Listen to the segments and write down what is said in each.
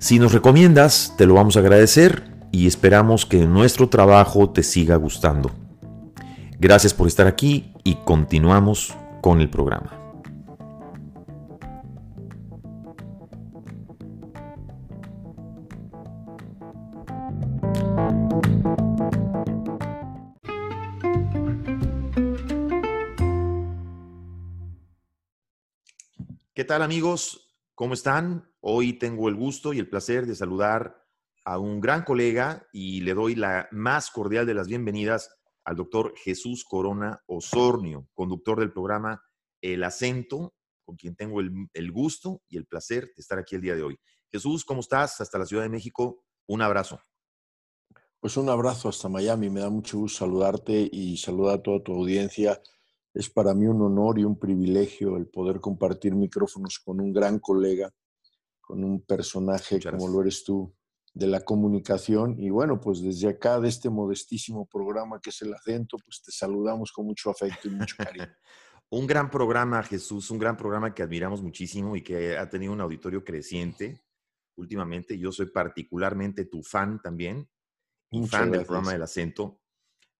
Si nos recomiendas, te lo vamos a agradecer y esperamos que nuestro trabajo te siga gustando. Gracias por estar aquí y continuamos con el programa. ¿Qué tal amigos? ¿Cómo están? Hoy tengo el gusto y el placer de saludar a un gran colega y le doy la más cordial de las bienvenidas al doctor Jesús Corona Osornio, conductor del programa El Acento, con quien tengo el, gusto y el placer de estar aquí el día de hoy. Jesús, ¿cómo estás? Hasta la Ciudad de México. Un abrazo. Pues un abrazo hasta Miami. Me da mucho gusto saludarte y saludar a toda tu audiencia es para mí un honor y un privilegio el poder compartir micrófonos con un gran colega, con un personaje como lo eres tú de la comunicación. Y bueno, pues desde acá, de este modestísimo programa que es el acento, pues te saludamos con mucho afecto y mucho cariño. un gran programa, Jesús, un gran programa que admiramos muchísimo y que ha tenido un auditorio creciente últimamente. Yo soy particularmente tu fan también, un fan del programa del acento.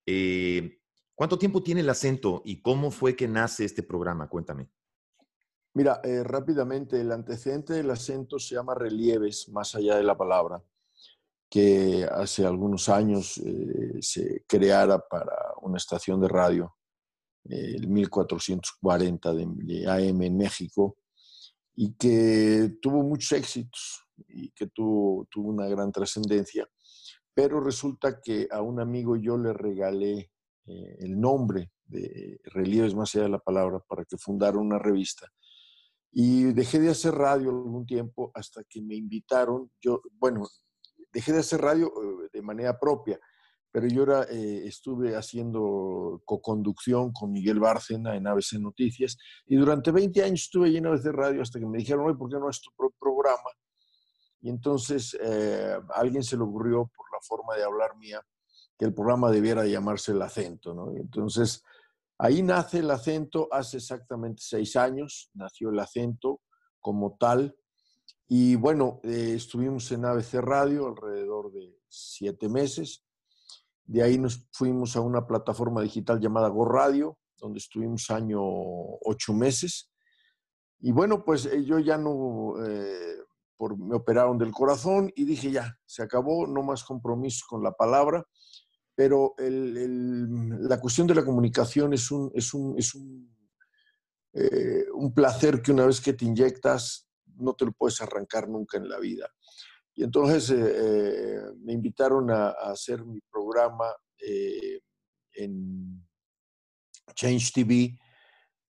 Eh, ¿Cuánto tiempo tiene el acento y cómo fue que nace este programa? Cuéntame. Mira, eh, rápidamente, el antecedente del acento se llama relieves, más allá de la palabra, que hace algunos años eh, se creara para una estación de radio, el 1440 de, AM en México, y que tuvo muchos éxitos y que tuvo, una gran trascendencia, pero resulta que a un amigo yo le regalé eh, el nombre de Relieves más allá de la palabra para que fundara una revista. Y dejé de hacer radio algún tiempo hasta que me invitaron. Yo, bueno, dejé de hacer radio eh, de manera propia, pero yo era, eh, estuve haciendo co-conducción con Miguel Bárcena en ABC Noticias y durante 20 años estuve lleno de radio hasta que me dijeron, oye, ¿por qué no es tu programa? Y entonces a alguien se le ocurrió, por la forma de hablar mía, que el programa debiera llamarse El Acento, ¿no? entonces, ahí nace el acento hace exactamente seis años, nació el acento como tal, y bueno, eh, estuvimos en ABC Radio alrededor de siete meses, de ahí nos fuimos a una plataforma digital llamada Go Radio, donde estuvimos año ocho meses, y bueno, pues eh, yo ya no... Eh, por, me operaron del corazón y dije ya, se acabó, no más compromiso con la palabra pero la cuestión de la comunicación es un, es un, es eh, un, placer que una vez que te inyectas no te lo puedes arrancar nunca en la vida. Y entonces eh, eh, me invitaron a, hacer mi programa en Change TV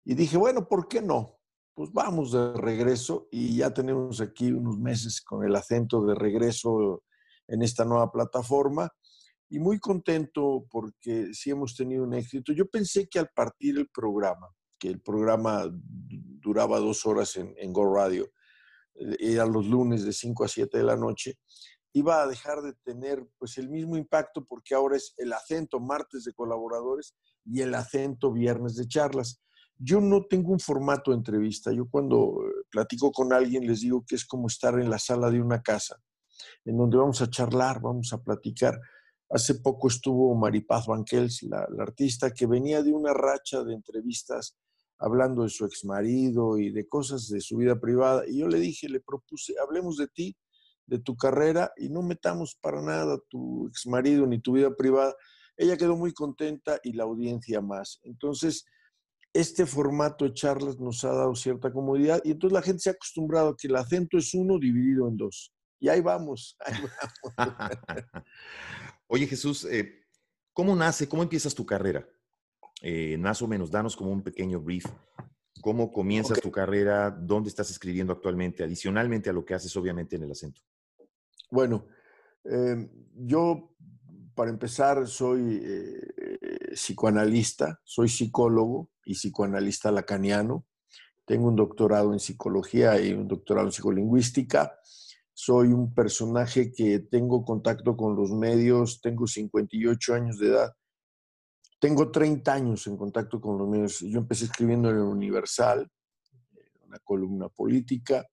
y dije, bueno, ¿por qué no? Pues vamos de regreso y ya tenemos aquí unos meses con el acento de regreso en esta nueva plataforma y muy contento porque sí hemos tenido un éxito. Yo pensé que al partir el programa, que el programa duraba dos horas en, Go Radio, eh, era los lunes de 5 a 7 de la noche, iba a dejar de tener pues el mismo impacto porque ahora es el acento martes de colaboradores y el acento viernes de charlas. Yo no tengo un formato de entrevista. Yo cuando eh, platico con alguien les digo que es como estar en la sala de una casa, en donde vamos a charlar, vamos a platicar Hace poco estuvo Maripaz Banquels, la, artista, que venía de una racha de entrevistas hablando de su exmarido y de cosas de su vida privada. Y yo le dije, le propuse, hablemos de ti, de tu carrera y no metamos para nada tu ex marido ni tu vida privada. Ella quedó muy contenta y la audiencia más. Entonces, este formato de charlas nos ha dado cierta comodidad y entonces la gente se ha acostumbrado a que el acento es uno dividido en dos. Y ahí vamos, ahí vamos. Oye Jesús, eh, ¿cómo nace, cómo empiezas tu carrera? Eh, más o menos, danos como un pequeño brief. ¿Cómo comienzas tu carrera? ¿Dónde estás escribiendo actualmente? Adicionalmente a lo que haces, obviamente, en el acento. Bueno, em, yo, para empezar, soy eh, psicoanalista, soy psicólogo y psicoanalista lacaniano. Tengo un doctorado en psicología y un doctorado en psicolingüística. Soy un personaje que tengo contacto con los medios, tengo 58 años de edad tengo 30 años en contacto con los medios. Yo empecé escribiendo en el Universal, una columna política.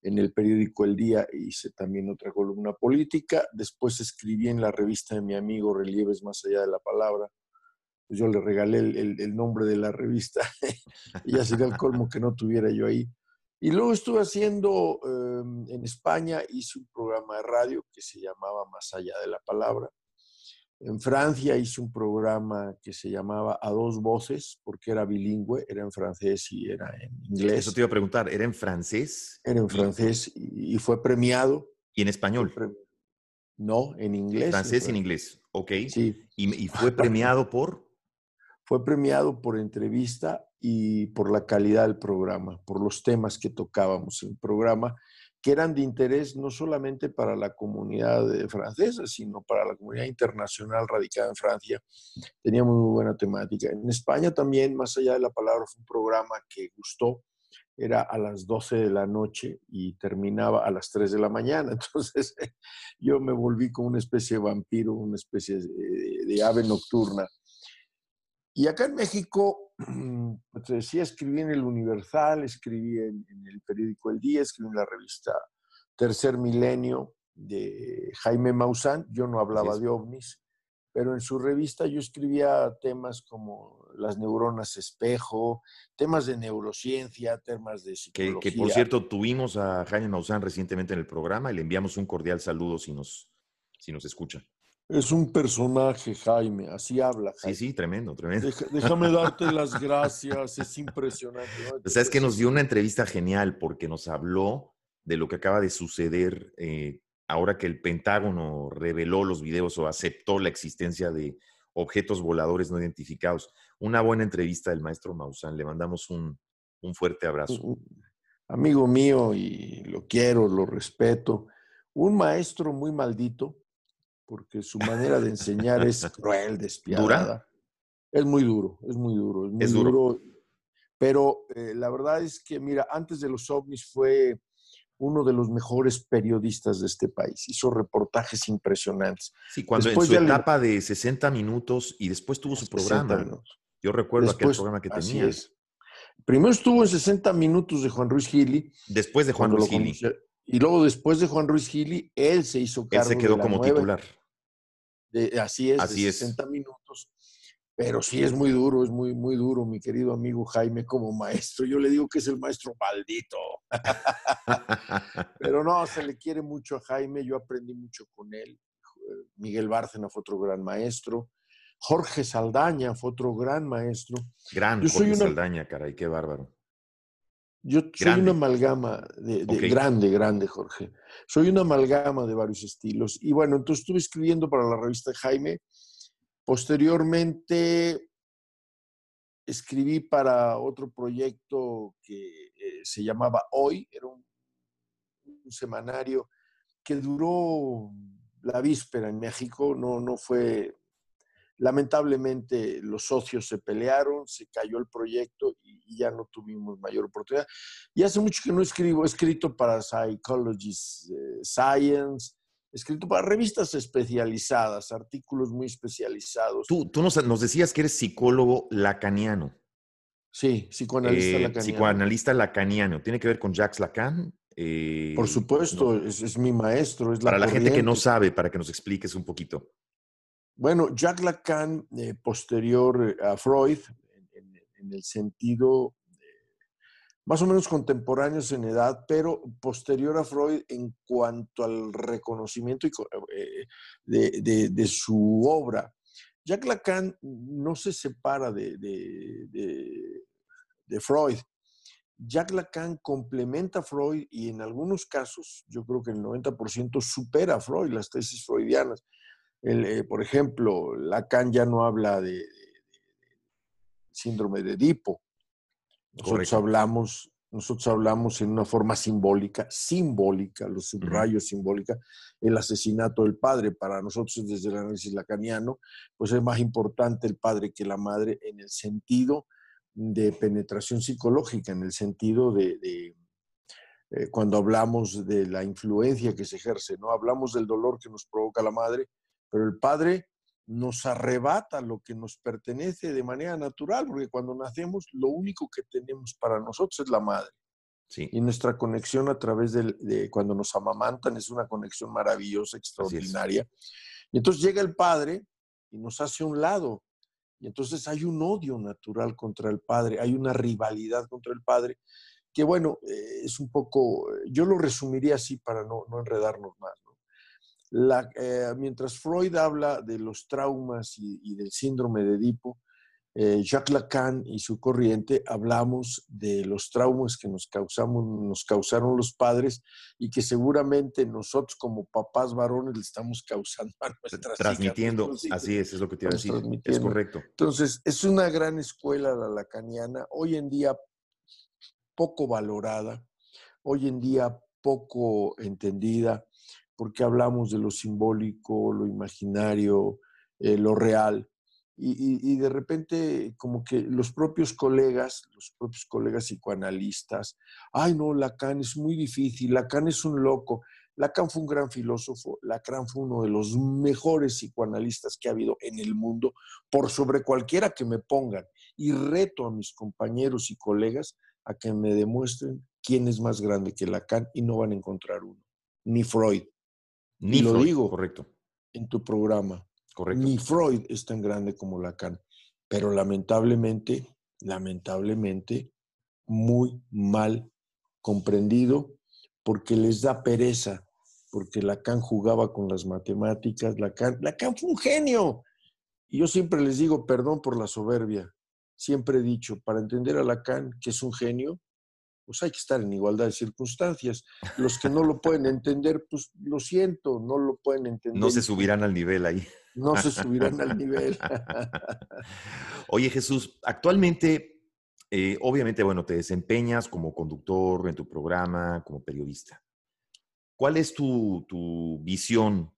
En el periódico El Día hice también otra columna política. Después escribí en la revista de mi amigo Relieves Más Allá de la Palabra. Pues yo le regalé el, nombre de la revista ya sería el colmo que no tuviera yo ahí. Y luego estuve haciendo em, en España, hice un programa de radio que se llamaba Más Allá de la Palabra en Francia hice un programa que se llamaba A dos voces, porque era bilingüe, era en francés y era en inglés. Eso te iba a preguntar, ¿era en francés? Era en francés y, fue premiado. ¿Y en español? No, en inglés. Francés y en inglés, ok. Sí. ¿Y, fue premiado por? Fue premiado por entrevista y por la calidad del programa, por los temas que tocábamos en el programa que eran de interés no solamente para la comunidad francesa, sino para la comunidad internacional radicada en Francia. Teníamos muy buena temática. En España también, más allá de la palabra, fue un programa que gustó. Era a las 12 de la noche y terminaba a las 3 de la mañana. Entonces yo me volví como una especie de vampiro, una especie de, ave nocturna. Y acá en México pues te decía, escribí en el Universal, escribí en, el periódico El Día, escribí en la revista Tercer Milenio de Jaime Maussan. Yo no hablaba de ovnis, pero en su revista yo escribía temas como las neuronas espejo, temas de neurociencia, temas de psicología. Que, por cierto, tuvimos a Jaime Maussan recientemente en el programa y le enviamos un cordial saludo si nos, si nos escucha. Es un personaje, Jaime, así habla. Sí, sí, tremendo, tremendo. déjame darte las gracias, es impresionante. O sea, es que nos dio una entrevista genial porque nos habló de lo que acaba de suceder eh, ahora que el Pentágono reveló los videos o aceptó la existencia de objetos voladores no identificados. Una buena entrevista del maestro Maussan. Le mandamos un, un fuerte abrazo. Amigo mío, y lo quiero, lo respeto. Un maestro muy maldito, porque su manera de enseñar es cruel, despiadada. Es muy duro, es muy duro, es muy duro. Pero eh, la verdad es que, mira, antes de los ovnis fue uno de los mejores periodistas de este país. Hizo reportajes impresionantes. Sí, cuando en su etapa de 60 minutos y después tuvo su programa. Yo recuerdo aquel programa que tenía. Primero estuvo en 60 minutos de Juan Ruiz Gili. Después de Juan Ruiz Gili. Y luego después de Juan Ruiz Gili, él se hizo cargo. Él se quedó como titular. así es, de 60 minutos. Pero sí es muy duro, es muy, muy duro, mi querido amigo Jaime como maestro. Yo le digo que es el maestro maldito. Pero no, se le quiere mucho a Jaime, yo aprendí mucho con él. Miguel Bárcena fue otro gran maestro. Jorge Saldaña fue otro gran maestro. Gran Jorge Saldaña, caray, qué bárbaro. Yo soy una amalgama de, grande, grande, Jorge. Soy una amalgama de varios estilos. Y bueno, entonces estuve escribiendo para la revista Jaime. Posteriormente escribí para otro proyecto que eh, se llamaba Hoy, era un, un, semanario que duró la víspera en México, no, no fue Lamentablemente los socios se pelearon, se cayó el proyecto y, ya no tuvimos mayor oportunidad. Y hace mucho que no escribo, he escrito para Psychologist eh, Science, he escrito para revistas especializadas, artículos muy especializados. Tú, tú nos, decías que eres psicólogo lacaniano. Sí, psicoanalista eh, lacaniano. Psicoanalista lacaniano. ¿Tiene que ver con Jacques Lacan? Eh, Por supuesto, es, mi maestro. Es para la gente que no sabe, para que nos expliques un poquito. Bueno, Jacques Lacan, eh, posterior a Freud, en, el sentido más o menos contemporáneos en edad, pero posterior a Freud en cuanto al reconocimiento eh, de, su obra. Jacques Lacan no se separa de, de Freud. Jacques Lacan complementa a Freud y en algunos casos, yo creo que el 90% supera a Freud, las tesis freudianas. Eh, por ejemplo, Lacan ya no habla de, síndrome de Edipo. Nosotros hablamos, nosotros hablamos en una forma simbólica, simbólica, los subrayos simbólica, el asesinato del padre. Para nosotros, desde el análisis lacaniano, pues es más importante el padre que la madre en el sentido de penetración psicológica, en el sentido de, eh, cuando hablamos de la influencia que se ejerce, ¿no? Hablamos del dolor que nos provoca la madre, pero el padre nos arrebata lo que nos pertenece de manera natural, porque cuando nacemos lo único que tenemos para nosotros es la madre. Y nuestra conexión a través de, cuando nos amamantan es una conexión maravillosa, extraordinaria. Y entonces llega el padre y nos hace un lado. Y entonces hay un odio natural contra el padre, hay una rivalidad contra el padre, que bueno, eh, es un poco, yo lo resumiría así para no, no enredarnos más. La, eh, mientras Freud habla de los traumas y, del síndrome de Edipo, eh, Jacques Lacan y su corriente hablamos de los traumas que nos, causamos, nos causaron los padres y que seguramente nosotros como papás varones le estamos causando a nuestras Transmitiendo, así es, es lo que te iba a decir. Es correcto. Entonces, es una gran escuela la lacaniana, hoy en día poco valorada, hoy en día poco entendida porque hablamos de lo simbólico, lo imaginario, eh, lo real. Y, de repente, como que los propios colegas, los propios colegas psicoanalistas, ay no, Lacan es muy difícil, Lacan es un loco. Lacan fue un gran filósofo, Lacan fue uno de los mejores psicoanalistas que ha habido en el mundo, por sobre cualquiera que me pongan. Y reto a mis compañeros y colegas a que me demuestren quién es más grande que Lacan y no van a encontrar uno, ni Freud, ni lo digo correcto. en tu programa. Correcto. Ni Freud es tan grande como Lacan. Pero lamentablemente, lamentablemente, muy mal comprendido porque les da pereza, porque Lacan jugaba con las matemáticas. Lacan, Lacan fue un genio. Y yo siempre les digo, perdón por la soberbia, siempre he dicho, para entender a Lacan, que es un genio, pues hay que estar en igualdad de circunstancias. Los que no lo pueden entender, pues lo siento, no lo pueden entender. No se subirán al nivel ahí. No se subirán al nivel. Oye Jesús, actualmente, eh, obviamente, bueno, te desempeñas como conductor en tu programa, como periodista. ¿Cuál es tu, tu visión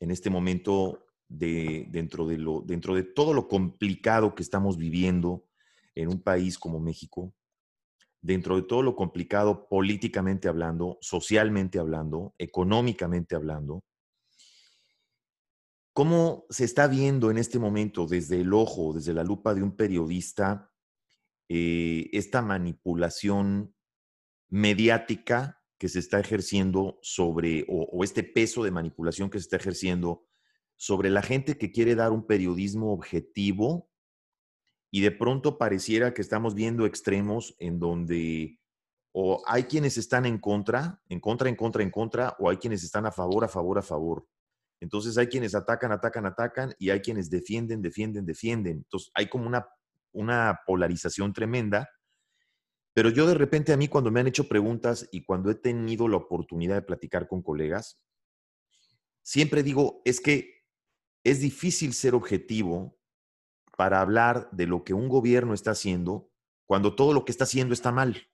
en este momento de, dentro, de lo, dentro de todo lo complicado que estamos viviendo en un país como México? Dentro de todo lo complicado políticamente hablando, socialmente hablando, económicamente hablando, ¿cómo se está viendo en este momento desde el ojo, desde la lupa de un periodista, eh, esta manipulación mediática que se está ejerciendo sobre, o este peso de manipulación que se está ejerciendo sobre la gente que quiere dar un periodismo objetivo y de pronto pareciera que estamos viendo extremos en donde o hay quienes están en contra, en contra, en contra, en contra, o hay quienes están a favor, a favor, a favor. Entonces hay quienes atacan, atacan, atacan, y hay quienes defienden, defienden, defienden. Entonces hay como una, una polarización tremenda. Pero yo de repente a mí cuando me han hecho preguntas y cuando he tenido la oportunidad de platicar con colegas, siempre digo, es que es difícil ser objetivo para hablar de lo que un gobierno está haciendo cuando todo lo que está haciendo está mal.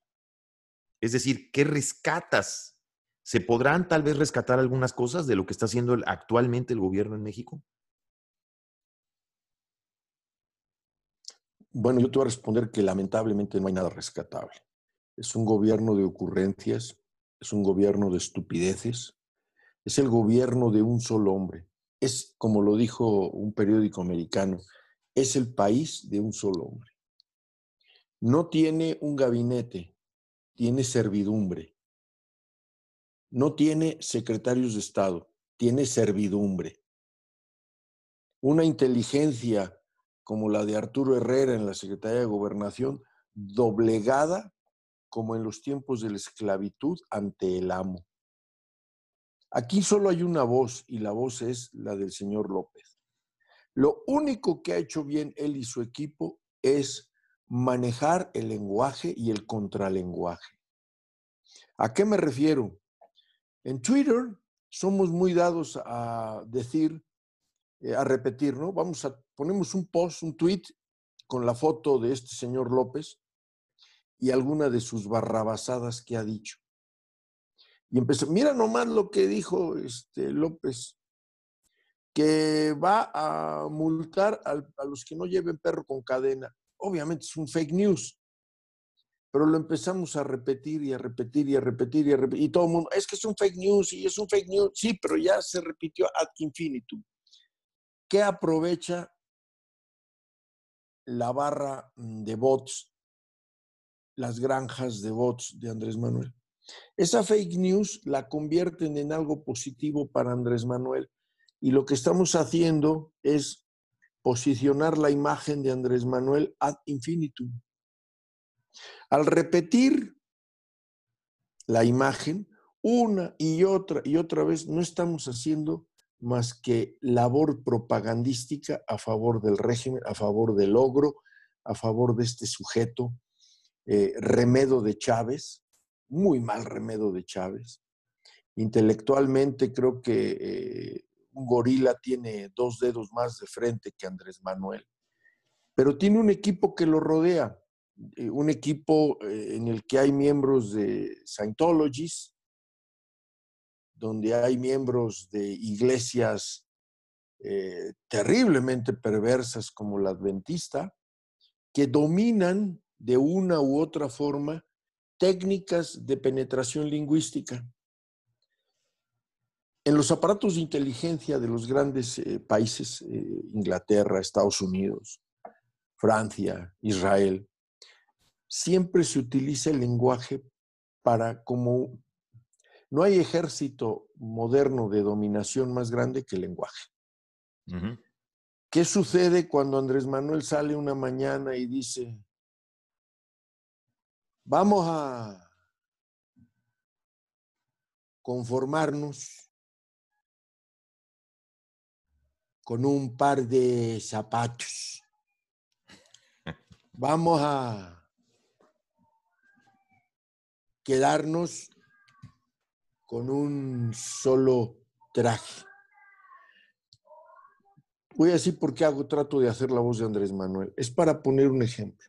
Es decir, ¿qué rescatas? ¿Se podrán tal vez rescatar algunas cosas de lo que está haciendo actualmente el gobierno en México? Bueno, yo te voy a responder que lamentablemente no hay nada rescatable. Es un gobierno de ocurrencias, es un gobierno de estupideces, es el gobierno de un solo hombre. Es, como lo dijo un periódico americano, es el país de un solo hombre. No tiene un gabinete, tiene servidumbre. No tiene secretarios de Estado, tiene servidumbre. Una inteligencia como la de Arturo Herrera en la Secretaría de Gobernación, doblegada como en los tiempos de la esclavitud ante el amo. Aquí solo hay una voz y la voz es la del señor López. Lo único que ha hecho bien él y su equipo es manejar el lenguaje y el contralenguaje. ¿A qué me refiero? En Twitter somos muy dados a decir, eh, a repetir, ¿no? Vamos a, ponemos un post, un tweet con la foto de este señor López y alguna de sus barrabasadas que ha dicho. Y empezó, mira nomás lo que dijo este López, que va a multar a los que no lleven perro con cadena. Obviamente es un fake news, pero lo empezamos a repetir y a repetir y a repetir y a repetir. Y todo el mundo, es que es un fake news y es un fake news. Sí, pero ya se repitió ad infinitum. ¿Qué aprovecha la barra de bots las granjas de bots de Andrés Manuel. Esa fake news la convierten en algo positivo para Andrés Manuel y lo que estamos haciendo es posicionar la imagen de Andrés Manuel ad infinitum. Al repetir la imagen una y otra y otra vez, no estamos haciendo más que labor propagandística a favor del régimen, a favor del logro, a favor de este sujeto eh, remedo de Chávez, muy mal remedo de Chávez. Intelectualmente creo que eh, un gorila tiene dos dedos más de frente que Andrés Manuel, pero tiene un equipo que lo rodea, eh, un equipo en el que hay miembros de Scientologies, donde hay miembros de iglesias terriblemente perversas como la adventista, que dominan de una u otra forma técnicas de penetración lingüística. En los aparatos de inteligencia de los grandes eh, países, eh, Inglaterra, Estados Unidos, Francia, Israel, siempre se utiliza el lenguaje para como no hay ejército moderno de dominación más grande que el lenguaje. ¿Qué sucede cuando Andrés Manuel sale una mañana y dice, Vamos a conformarnos con un par de zapatos. Vamos a quedarnos con un solo traje. Voy a decir por qué hago trato de hacer la voz de Andrés Manuel. Es para poner un ejemplo.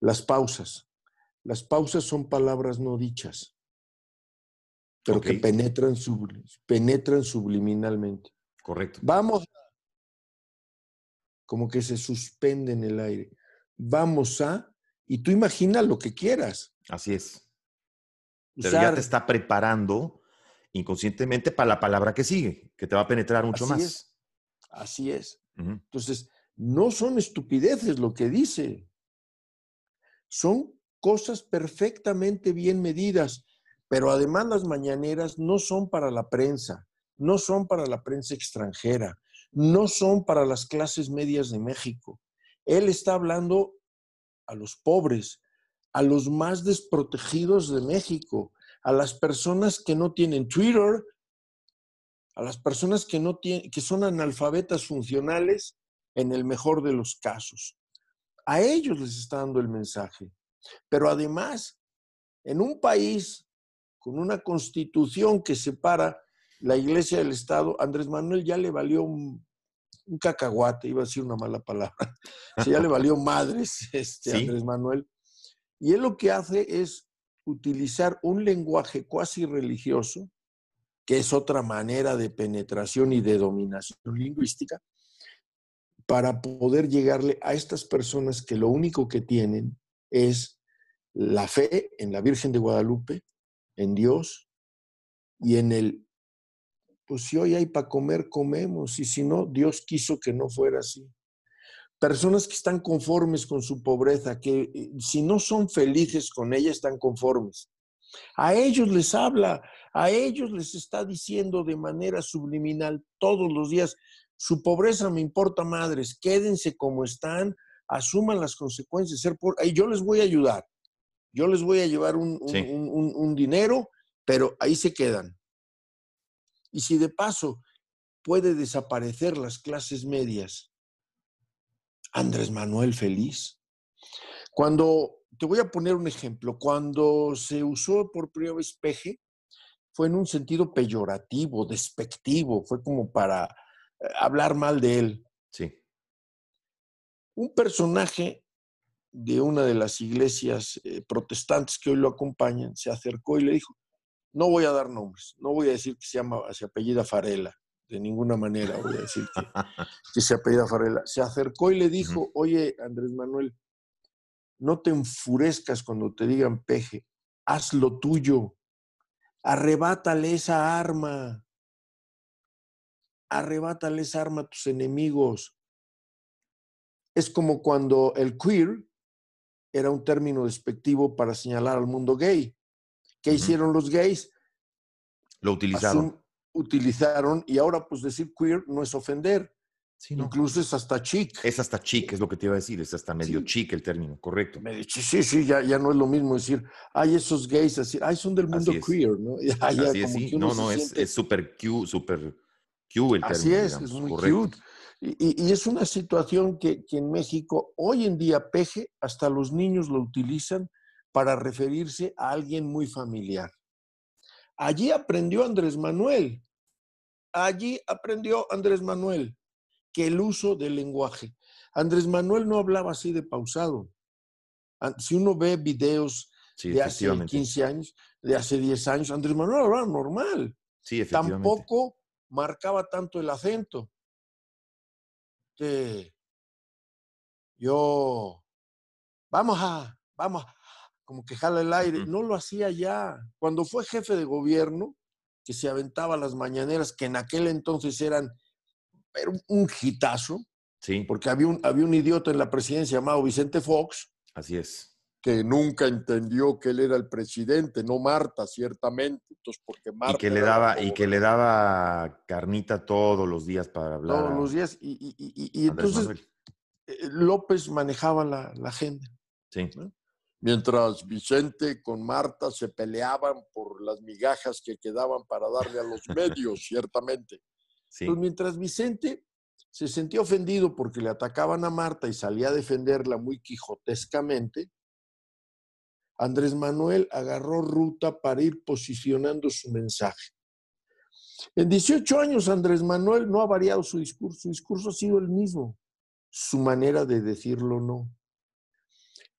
Las pausas. Las pausas son palabras no dichas, pero que penetran, penetran subliminalmente. Correcto. Vamos, como que se suspende en el aire. Vamos a, y tú imaginas lo que quieras. Así es. Pero ya te está preparando inconscientemente para la palabra que sigue, que te va a penetrar mucho más. Es. Así es. Entonces, no son estupideces lo que dice. Son cosas perfectamente bien medidas, pero además las mañaneras no son para la prensa, no son para la prensa extranjera, no son para las clases medias de México. Él está hablando a los pobres, a los más desprotegidos de México, a las personas que no tienen Twitter, a las personas que no tienen, que son analfabetas funcionales en el mejor de los casos. A ellos les está dando el mensaje. Pero además, en un país con una constitución que separa la iglesia del Estado, Andrés Manuel ya le valió un, cacahuate, iba a decir una mala palabra, ya le valió madres este, Andrés Manuel. Y él lo que hace es utilizar un lenguaje cuasi religioso, que es otra manera de penetración y de dominación lingüística, para poder llegarle a estas personas que lo único que tienen es la fe en la Virgen de Guadalupe, en Dios y en el, pues si hoy hay para comer, comemos, y si no, Dios quiso que no fuera así. Personas que están conformes con su pobreza, que eh, si no son felices con ella, están conformes. A ellos les habla, a ellos les está diciendo de manera subliminal todos los días, su pobreza me importa madres, quédense como están, asuman las consecuencias ser por y yo les voy a ayudar. yo les voy a llevar un, un dinero, pero ahí se quedan. Y si de paso puede desaparecer las clases medias, Andrés Manuel feliz. Cuando, te voy a poner un ejemplo, cuando se usó por primera vez peje, fue en un sentido peyorativo, despectivo, fue como para eh, hablar mal de él. Sí. Un personaje de una de las iglesias eh, protestantes que hoy lo acompañan se acercó y le dijo, no voy a dar nombres, no voy a decir que se llama, se apellida Farela, de ninguna manera voy a decir que, se apellida Farela. Se acercó y le dijo, oye, Andrés Manuel, no te enfurezcas cuando te digan peje, haz lo tuyo, arrebátale esa arma, arrebátale esa arma a tus enemigos. Es como cuando el queer era un término despectivo para señalar al mundo gay. ¿Qué hicieron los gays? Lo utilizaron. utilizaron y ahora pues decir queer no es ofender. Incluso es hasta chic. Es hasta chic, es lo que te iba a decir, es hasta medio chic el término, correcto. Sí, sí, ya, ya no es lo mismo decir, ay, esos gays, así, ay, son del mundo queer, ¿no? así es, sí. No, no, es súper cute, súper cute el término. Así es, es muy cute. Y, y, es una situación que, que en México, hoy en día, peje, hasta los niños lo utilizan para referirse a alguien muy familiar. Allí aprendió Andrés Manuel. Allí aprendió Andrés Manuel que el uso del lenguaje. Andrés Manuel no hablaba así de pausado. Si uno ve videos de hace 15 años, de hace 10 años, Andrés Manuel hablaba normal. Sí, Tampoco marcaba tanto el acento. Que yo, vamos a, vamos, como que jala el aire. No lo hacía ya. Cuando fue jefe de gobierno, que se aventaba las mañaneras, que en aquel entonces eran era un hitazo. Sí. Porque había un, había un idiota en la presidencia llamado Vicente Fox. Así es. Que nunca entendió que él era el presidente, no Marta, ciertamente. Entonces, porque Marta. Y que le daba, y que le daba carnita todos los días para hablar. Todos los días. Y, entonces eh, López manejaba la, la agenda. Sí. Mientras Vicente con Marta se peleaban por las migajas que quedaban para darle a los medios, ciertamente. Pues mientras Vicente se sentía ofendido porque le atacaban a Marta y salía a defenderla muy quijotescamente, Andrés Manuel agarró ruta para ir posicionando su mensaje. En 18 años Andrés Manuel no ha variado su discurso, su discurso ha sido el mismo, su manera de decirlo no.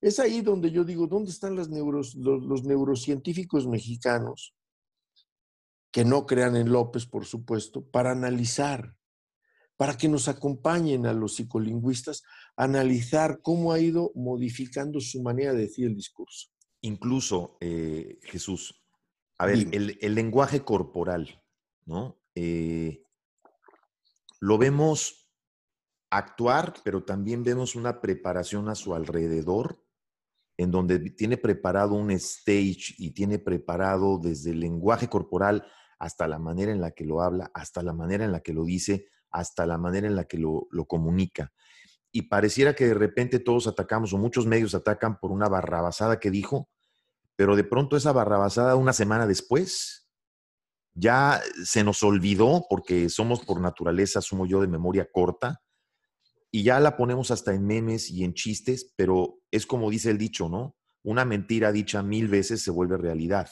Es ahí donde yo digo, ¿dónde están los, los neurocientíficos mexicanos que no crean en López, por supuesto, para analizar, para que nos acompañen a los psicolingüistas a analizar cómo ha ido modificando su manera de decir el discurso. Incluso, eh, Jesús, a ver, el, lenguaje corporal, ¿no? Eh, lo vemos actuar, pero también vemos una preparación a su alrededor, en donde tiene preparado un stage y tiene preparado desde el lenguaje corporal hasta la manera en la que lo habla, hasta la manera en la que lo dice, hasta la manera en la que lo, comunica. Y pareciera que de repente todos atacamos o muchos medios atacan por una barrabasada que dijo, pero de pronto esa barrabasada una semana después ya se nos olvidó porque somos por naturaleza, sumo yo, de memoria corta, y ya la ponemos hasta en memes y en chistes, pero es como dice el dicho, ¿no? Una mentira dicha mil veces se vuelve realidad.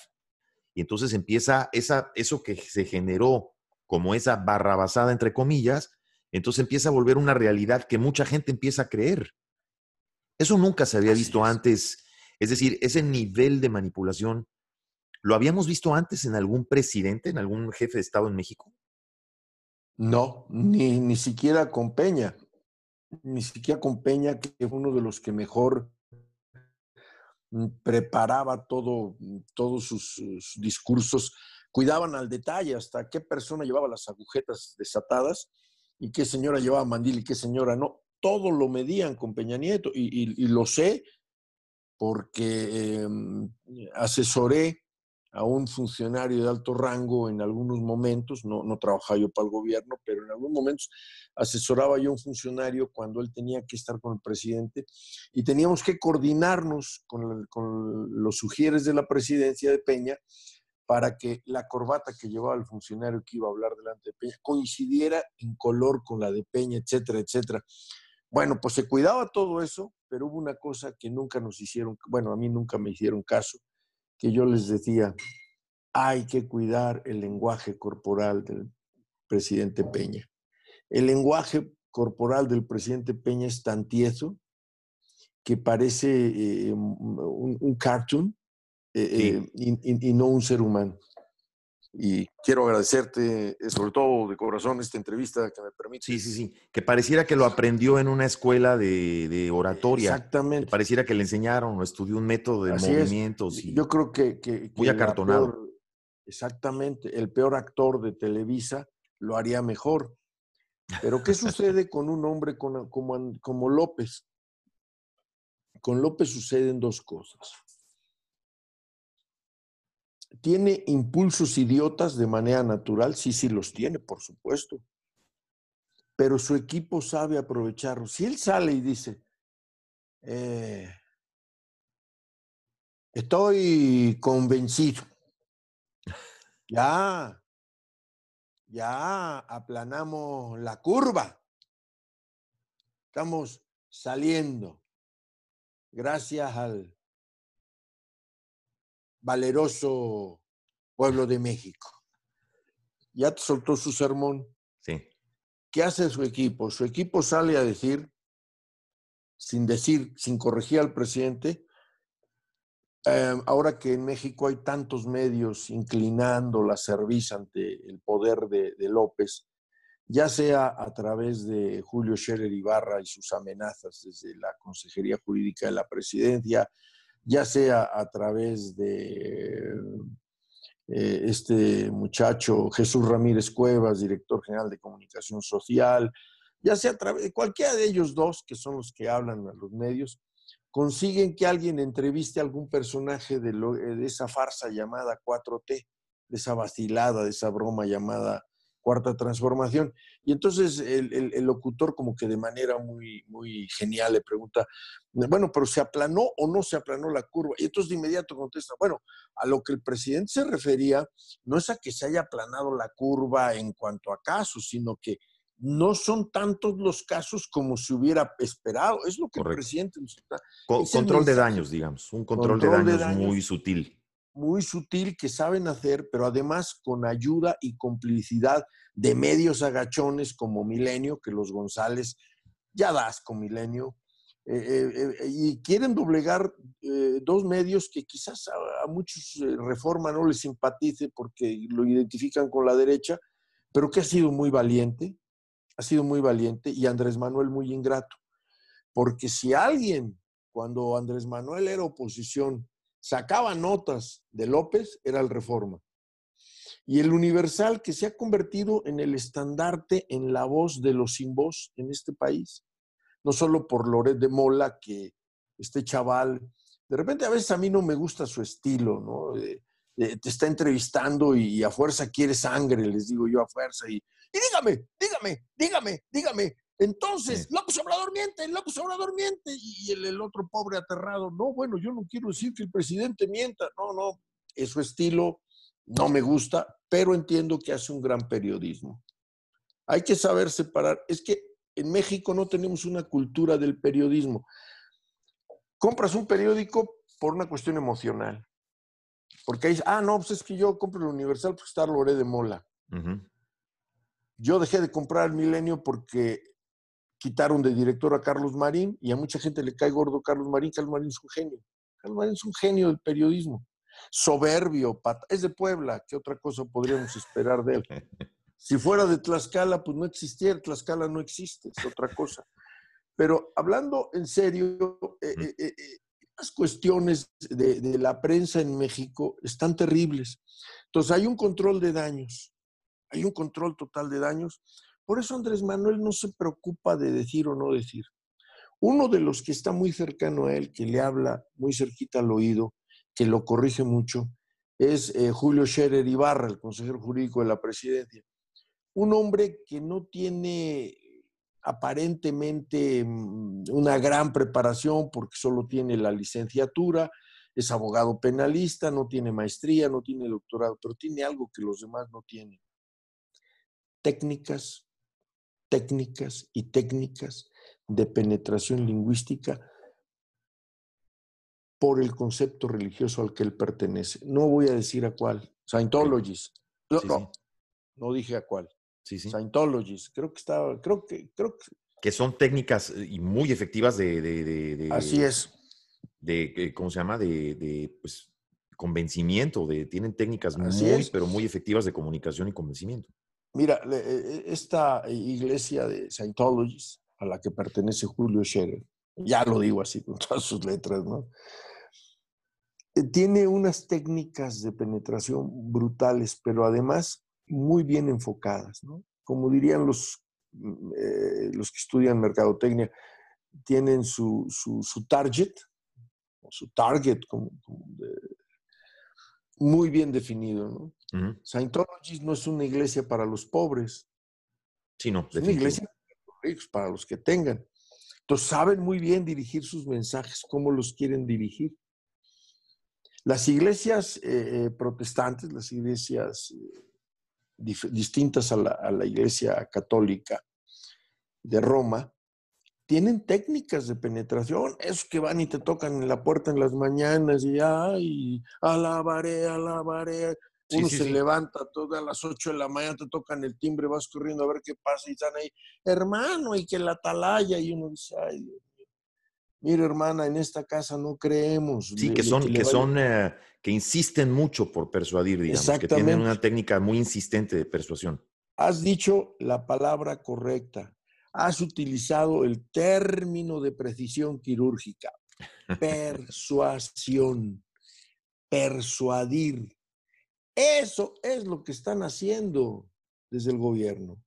Y entonces empieza esa, eso que se generó como esa barrabasada, entre comillas, entonces empieza a volver una realidad que mucha gente empieza a creer. Eso nunca se había visto antes. Es decir, ese nivel de manipulación, ¿lo habíamos visto antes en algún presidente, en algún jefe de Estado en México? No, ni, ni siquiera con Peña. Ni siquiera con Peña, que es uno de los que mejor Mm, preparaba todo, mm, todos sus, discursos, cuidaban al detalle hasta qué persona llevaba las agujetas desatadas y qué señora llevaba mandil y qué señora no. Todo lo medían con Peña Nieto y, lo sé porque em, asesoré a un funcionario de alto rango en algunos momentos, no, no trabajaba yo para el gobierno, pero en algunos momentos asesoraba yo a un funcionario cuando él tenía que estar con el presidente y teníamos que coordinarnos con, con los sugieres de la presidencia de Peña para que la corbata que llevaba el funcionario que iba a hablar delante de Peña coincidiera en color con la de Peña, etcétera, etcétera. Bueno, pues se cuidaba todo eso, pero hubo una cosa que nunca nos hicieron, bueno, a mí nunca me hicieron caso, que yo les decía, hay que cuidar el lenguaje corporal del presidente Peña. El lenguaje corporal del presidente Peña es tan tieso que parece eh, un, cartoon eh, eh, y, no un ser humano. Y quiero agradecerte, sobre todo de corazón, esta entrevista que me permite. Sí, sí, sí. Que pareciera que lo aprendió en una escuela de, oratoria. Exactamente. pareciera que le enseñaron o estudió un método de movimientos. Yo creo que. que, muy acartonado. exactamente. El peor actor de Televisa lo haría mejor. Pero, ¿qué sucede con un hombre como, como López? Con López suceden dos cosas ¿Tiene impulsos idiotas de manera natural? Sí, sí los tiene, por supuesto. Pero su equipo sabe aprovecharlos. Si él sale y dice, eh, estoy convencido, ya, ya aplanamos la curva, estamos saliendo gracias al valeroso pueblo de México. Ya soltó su sermón. Sí. ¿Qué hace su equipo? Su equipo sale a decir, sin decir, sin corregir al presidente, em, ahora que en México hay tantos medios inclinando la cerviz ante el poder de, de, López, ya sea a través de Julio Scherer Ibarra y sus amenazas desde la Consejería Jurídica de la Presidencia, ya sea a través de eh, este muchacho Jesús Ramírez Cuevas, director general de comunicación social, ya sea a través de cualquiera de ellos dos, que son los que hablan a los medios, consiguen que alguien entreviste a algún personaje de, de esa farsa llamada 4T, de esa vacilada, de esa broma llamada cuarta transformación. Y entonces el, locutor como que de manera muy, muy genial le pregunta, bueno, pero ¿se aplanó o no se aplanó la curva? Y entonces de inmediato contesta, bueno, a lo que el presidente se refería no es a que se haya aplanado la curva en cuanto a casos, sino que no son tantos los casos como se hubiera esperado. Es lo que el presidente nos está... control de daños, digamos, un control, de daños muy sutil muy sutil que saben hacer, pero además con ayuda y complicidad de medios agachones como Milenio, que los González ya das con Milenio, eh, eh, eh, y quieren doblegar dos medios que quizás a, muchos Reforma no les simpatice porque lo identifican con la derecha, pero que ha sido muy valiente, ha sido muy valiente, y Andrés Manuel muy ingrato. Porque si alguien, cuando Andrés Manuel era oposición, sacaba notas de López era el Reforma. Y el Universal que se ha convertido en el estandarte, en la voz de los sin voz en este país. No solo por Loret de Mola, que este chaval, de repente a veces a mí no me gusta su estilo, ¿no? te está entrevistando y a fuerza quiere sangre, les digo yo a fuerza, y, y dígame, dígame, dígame, dígame, entonces, López Obrador miente, López Obrador miente. Y el, otro pobre aterrado, no, bueno, yo no quiero decir que el presidente mienta. No, no, es su estilo, no me gusta, pero entiendo que hace un gran periodismo. Hay que saber separar. Es que en México no tenemos una cultura del periodismo. Compras un periódico por una cuestión emocional. Porque ahí, ah, no, pues es que yo compro el Universal porque está Loré de Mola. Yo dejé de comprar el Milenio porque quitaron de director a Carlos Marín y a mucha gente le cae gordo Carlos Marín. Carlos Marín es un genio. Carlos Marín es un genio del periodismo. Soberbio, es de Puebla, ¿qué otra cosa podríamos esperar de él? Si fuera de Tlaxcala, pues no existiera, Tlaxcala no existe, es otra cosa. Pero hablando en serio, eh, eh, eh, las cuestiones de, de la prensa en México están terribles. Entonces hay un control de daños, hay un control total de daños por eso Andrés Manuel no se preocupa de decir o no decir. Uno de los que está muy cercano a él, que le habla muy cerquita al oído, que lo corrige mucho, es eh, Julio Scherer Ibarra, el consejero jurídico de la presidencia. Un hombre que no tiene aparentemente mm, una gran preparación porque solo tiene la licenciatura, es abogado penalista, no tiene maestría, no tiene doctorado, pero tiene algo que los demás no tienen. Técnicas, técnicas y técnicas de penetración lingüística por el concepto religioso al que él pertenece. No voy a decir a cuál. Scientologies. No, no, dije a cuál. Sí, sí. Scientologies. Creo que estaba, creo que, creo que. Que son técnicas eh, y muy efectivas de. Así es. De, eh, ¿cómo se llama? De, pues, convencimiento. De, tienen técnicas muy, pero muy efectivas de comunicación y convencimiento. Mira, e, esta iglesia de Scientologies, a la que pertenece Julio Scherer, ya lo digo así con todas sus letras, ¿no? Eh, tiene unas técnicas de penetración brutales, pero además muy bien enfocadas, ¿no? Como dirían los, mm, eh, los que estudian mercadotecnia, tienen su, su, target, su target muy bien definido, ¿no? Scientology no es una iglesia para los pobres. Sí, no, es una iglesia para los ricos, para los que tengan. Entonces saben muy bien dirigir sus mensajes, cómo los quieren dirigir. Las iglesias eh, eh, protestantes, las iglesias eh, distintas a la, iglesia católica de Roma, tienen técnicas de penetración, esos que van y te tocan en la puerta en las mañanas y ay, alabaré, alabaré. Uno se levanta todas las 8 de la mañana, te tocan el timbre, vas corriendo a ver qué pasa y están ahí, hermano, y que la atalaya, y uno dice, ay, Dios mira hermana, en esta casa no creemos. Sí, que son, que, son eh, que insisten mucho por persuadir, digamos, que tienen una técnica muy insistente de persuasión. Has dicho la palabra correcta, has utilizado el término de precisión quirúrgica, persuasión, persuadir. Eso es lo que están haciendo desde el gobierno.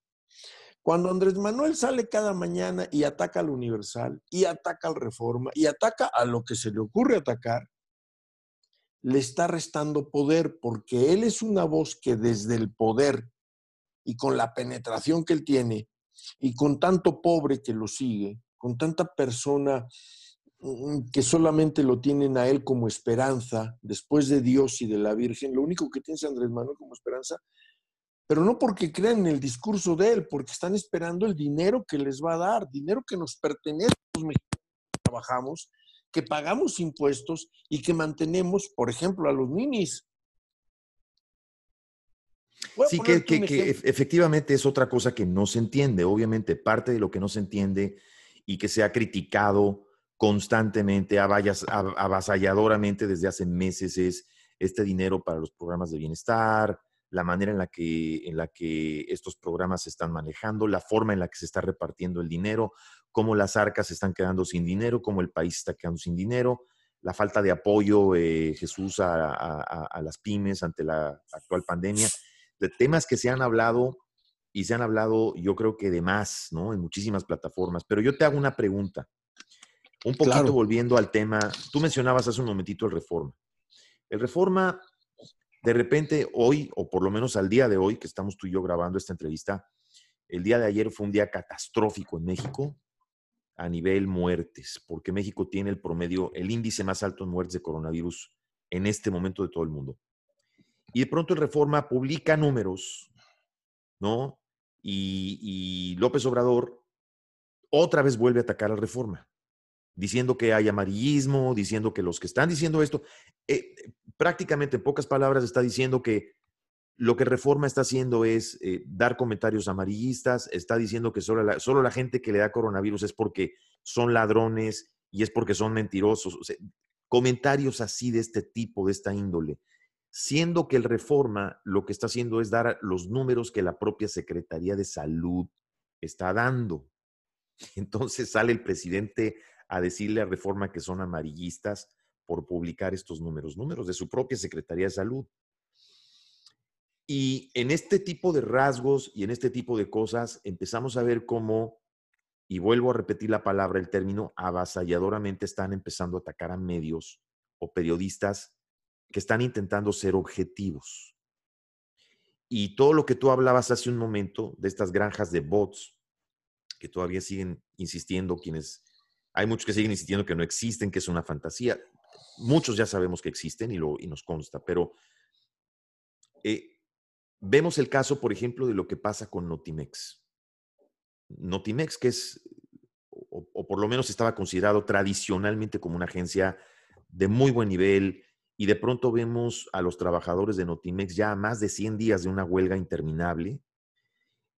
Cuando Andrés Manuel sale cada mañana y ataca al Universal, y ataca al Reforma, y ataca a lo que se le ocurre atacar, le está restando poder porque él es una voz que desde el poder y con la penetración que él tiene y con tanto pobre que lo sigue, con tanta persona que solamente lo tienen a él como esperanza, después de Dios y de la Virgen, lo único que tiene Andrés Manuel como esperanza pero no porque crean en el discurso de él, porque están esperando el dinero que les va a dar, dinero que nos pertenece a los mexicanos que trabajamos, que pagamos impuestos y que mantenemos, por ejemplo, a los ninis. Sí, que, efectivamente es otra cosa que no se entiende. Obviamente, parte de lo que no se entiende y que se ha criticado constantemente, avasalladoramente desde hace meses es este dinero para los programas de bienestar, la manera en la, que, en la que estos programas se están manejando, la forma en la que se está repartiendo el dinero, cómo las arcas se están quedando sin dinero, cómo el país está quedando sin dinero, la falta de apoyo, eh, Jesús, a, las pymes ante la actual pandemia, de temas que se han hablado y se han hablado, yo creo que de más, ¿no? En muchísimas plataformas. Pero yo te hago una pregunta, un poquito volviendo al tema, tú mencionabas hace un momentito el Reforma. El Reforma de repente hoy, o por lo menos al día de hoy, que estamos tú y yo grabando esta entrevista, el día de ayer fue un día catastrófico en México a nivel muertes, porque México tiene el promedio, el índice más alto en muertes de coronavirus en este momento de todo el mundo. Y de pronto el Reforma publica números, ¿no? Y, y López Obrador otra vez vuelve a atacar a la Reforma diciendo que hay amarillismo, diciendo que los que están diciendo esto, eh, prácticamente en pocas palabras está diciendo que lo que Reforma está haciendo es eh, dar comentarios amarillistas, está diciendo que solo la, solo la, gente que le da coronavirus es porque son ladrones y es porque son mentirosos. comentarios así de este tipo, de esta índole. Siendo que el Reforma lo que está haciendo es dar los números que la propia Secretaría de Salud está dando. Entonces sale el presidente a decirle a Reforma que son amarillistas por publicar estos números, números de su propia Secretaría de Salud. Y en este tipo de rasgos y en este tipo de cosas empezamos a ver cómo, y vuelvo a repetir la palabra, el término, avasalladoramente están empezando a atacar a medios o periodistas que están intentando ser objetivos. Y todo lo que tú hablabas hace un momento de estas granjas de bots, que todavía siguen insistiendo, quienes, hay muchos que siguen insistiendo que no existen, que es una fantasía. Muchos ya sabemos que existen y, lo, nos consta, pero eh, vemos el caso, por ejemplo, de lo que pasa con Notimex. Notimex, que es, o, por lo menos estaba considerado tradicionalmente como una agencia de muy buen nivel, y de pronto vemos a los trabajadores de Notimex ya a más de 100 días de una huelga interminable,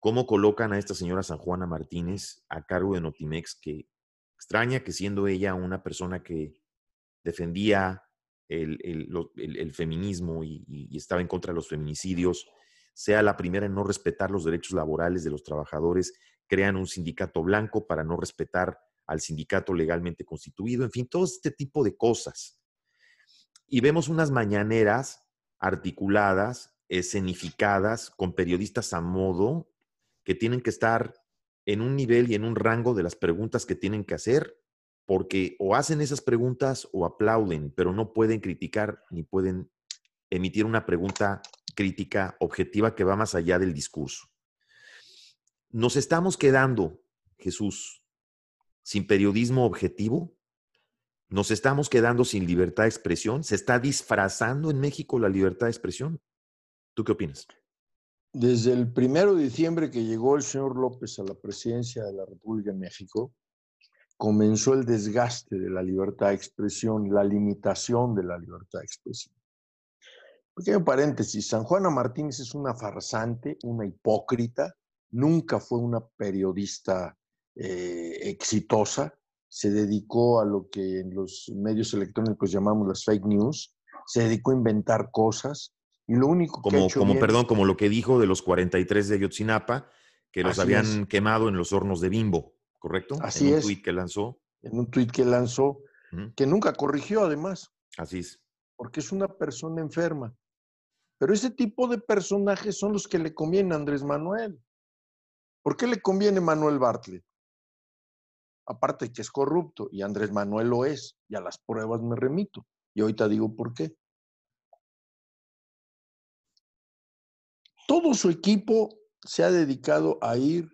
cómo colocan a esta señora San Juana Martínez a cargo de Notimex, que extraña que siendo ella una persona que defendía el, feminismo y, estaba en contra de los feminicidios, sea la primera en no respetar los derechos laborales de los trabajadores, crean un sindicato blanco para no respetar al sindicato legalmente constituido, en fin, todo este tipo de cosas. Y vemos unas mañaneras articuladas, escenificadas, con periodistas a modo, que tienen que estar en un nivel y en un rango de las preguntas que tienen que hacer, porque o hacen esas preguntas o aplauden, pero no pueden criticar ni pueden emitir una pregunta crítica objetiva que va más allá del discurso. Nos estamos quedando, Jesús, sin periodismo objetivo. Nos estamos quedando sin libertad de expresión. Se está disfrazando en México la libertad de expresión. ¿Tú qué opinas? Desde el primero de diciembre que llegó el señor López a la presidencia de la República de México, comenzó el desgaste de la libertad de expresión, la limitación de la libertad de expresión. Pequeño paréntesis, San Juana Martínez es una farsante, una hipócrita, nunca fue una periodista eh, exitosa, se dedicó a lo que en los medios electrónicos llamamos las fake news, se dedicó a inventar cosas y lo único que como, como perdón, como lo que dijo de los 43 de Ayotzinapa, que los habían quemado en los hornos de Bimbo. ¿correcto? Así en un tuit que lanzó. En un tuit que lanzó, que nunca corrigió además. Así es. Porque es una persona enferma. Pero ese tipo de personajes son los que le conviene a Andrés Manuel. ¿Por qué le conviene Manuel Bartlett? Aparte que es corrupto y Andrés Manuel lo es, y a las pruebas me remito. Y ahorita digo por qué. Todo su equipo se ha dedicado a ir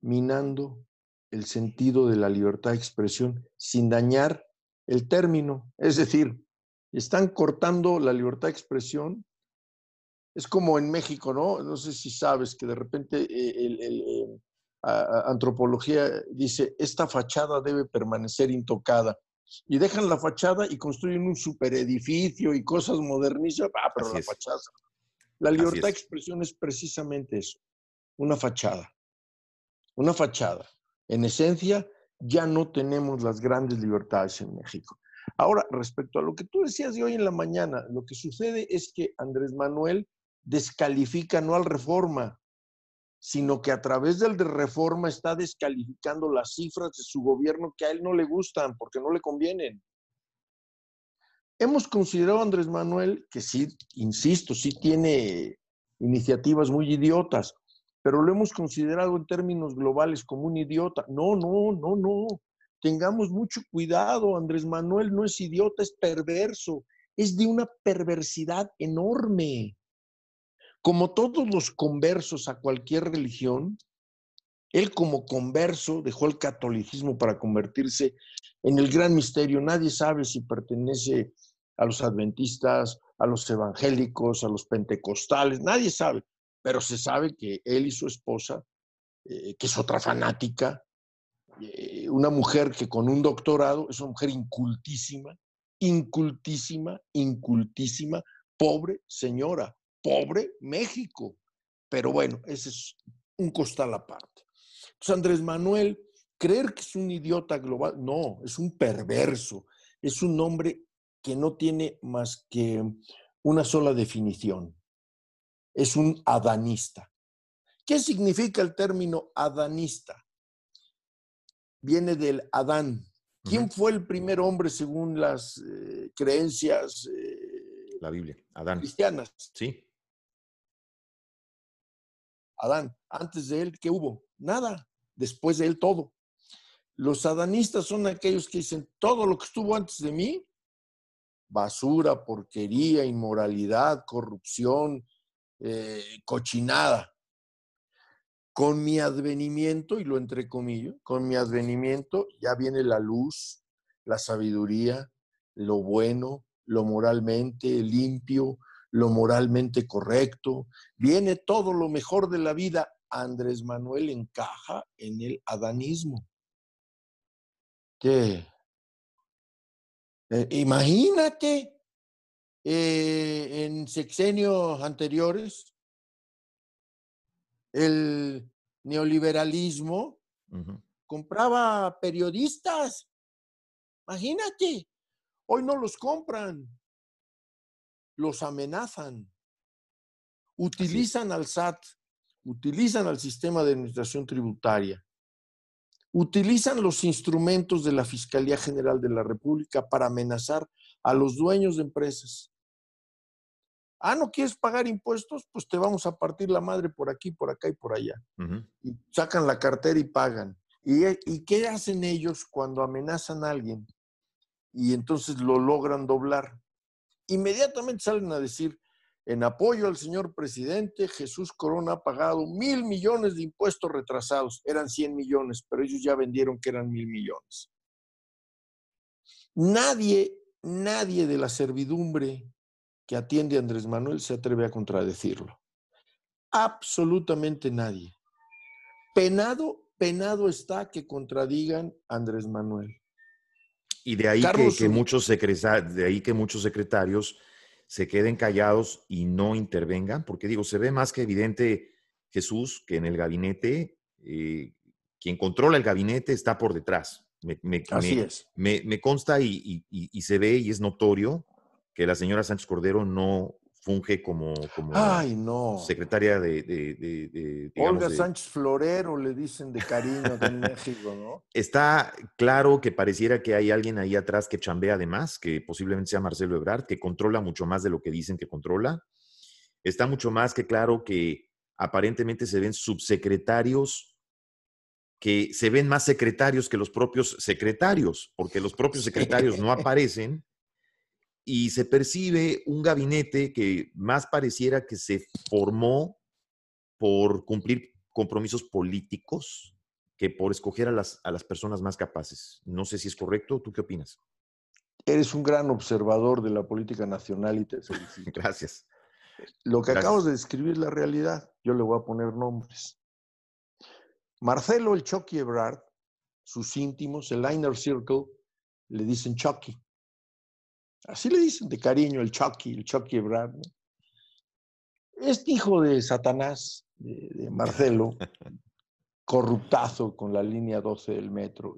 minando el sentido de la libertad de expresión sin dañar el término. Es decir, están cortando la libertad de expresión. Es como en México, ¿no? No sé si sabes que de repente eh, el, antropología dice, esta fachada debe permanecer intocada. Y dejan la fachada y construyen un superedificio y cosas modernísimas. Ah, pero la fachada. La libertad de expresión es precisamente eso, una fachada. Una fachada en esencia, ya no tenemos las grandes libertades en México. Ahora, respecto a lo que tú decías de hoy en la mañana, lo que sucede es que Andrés Manuel descalifica no al reforma, sino que a través del de reforma está descalificando las cifras de su gobierno que a él no le gustan porque no le convienen. Hemos considerado a Andrés Manuel que sí, insisto, sí tiene iniciativas muy idiotas, pero lo hemos considerado en términos globales como un idiota. No, no, no, no. Tengamos mucho cuidado. Andrés Manuel no es idiota, es perverso. Es de una perversidad enorme. Como todos los conversos a cualquier religión, él como converso dejó el catolicismo para convertirse en el gran misterio. Nadie sabe si pertenece a los adventistas, a los evangélicos, a los pentecostales, nadie sabe pero se sabe que él y su esposa, eh, que es otra fanática, eh, una mujer que con un doctorado es una mujer incultísima, incultísima, incultísima, pobre señora, pobre México. Pero bueno, ese es un costal aparte. Entonces, Andrés Manuel, creer que es un idiota global, no, es un perverso, es un hombre que no tiene más que una sola definición, es un adanista. ¿Qué significa el término adanista? Viene del Adán. ¿Quién fue el primer hombre según las eh, creencias eh, la Biblia, Adán. cristianas? Sí. Adán. Antes de él, ¿qué hubo? Nada. Después de él, todo. Los adanistas son aquellos que dicen, todo lo que estuvo antes de mí basura, porquería, inmoralidad, corrupción, eh, cochinada. Con mi advenimiento, y lo entrecomillo, con mi advenimiento ya viene la luz, la sabiduría, lo bueno, lo moralmente limpio, lo moralmente correcto, viene todo lo mejor de la vida. Andrés Manuel encaja en el adanismo. ¿Qué? Eh, imagínate eh, en sexenios anteriores el neoliberalismo compraba periodistas. Imagínate, hoy no los compran los amenazan, utilizan al SAT, utilizan al sistema de administración tributaria, utilizan los instrumentos de la Fiscalía General de la República para amenazar a los dueños de empresas. Ah, ¿no quieres pagar impuestos? Pues te vamos a partir la madre por aquí, por acá y por allá. Y sacan la cartera y pagan. ¿Y, ¿Y qué hacen ellos cuando amenazan a alguien? Y entonces lo logran doblar inmediatamente salen a decir, en apoyo al señor presidente, Jesús Corona ha pagado mil millones de impuestos retrasados. Eran 100 millones, pero ellos ya vendieron que eran mil millones. Nadie, nadie de la servidumbre que atiende a Andrés Manuel se atreve a contradecirlo. Absolutamente nadie. Penado, penado está que contradigan a Andrés Manuel. Y de ahí, que, muchos de ahí que muchos secretarios se queden callados y no intervengan, porque digo, se ve más que evidente Jesús que en el gabinete, eh, quien controla el gabinete está por detrás. Me, Así es. Me, consta y, se ve y es notorio que la señora Sánchez Cordero no funge como, como secretaria de... de, Olga Sánchez Florero le dicen de cariño en México, ¿no? Está claro que pareciera que hay alguien ahí atrás que chambea además, que posiblemente sea Marcelo Ebrard, que controla mucho más de lo que dicen que controla. Está mucho más que claro que aparentemente se ven subsecretarios que se ven más secretarios que los propios secretarios, porque los propios secretarios no aparecen y se percibe un gabinete que más pareciera que se formó por cumplir compromisos políticos que por escoger a las, a las personas más capaces. No sé si es correcto. ¿Tú qué opinas? Eres un gran observador de la política nacional y te felicito. Gracias. Lo que acabas de describir es la realidad. Yo le voy a poner nombres. Marcelo el Chucky Ebrard, sus íntimos, el Inner Circle, le dicen Chucky. Así le dicen de cariño el Chucky, el Chucky Ebrard. Este hijo de Satanás, de, Marcelo, corruptazo con la línea 12 del metro.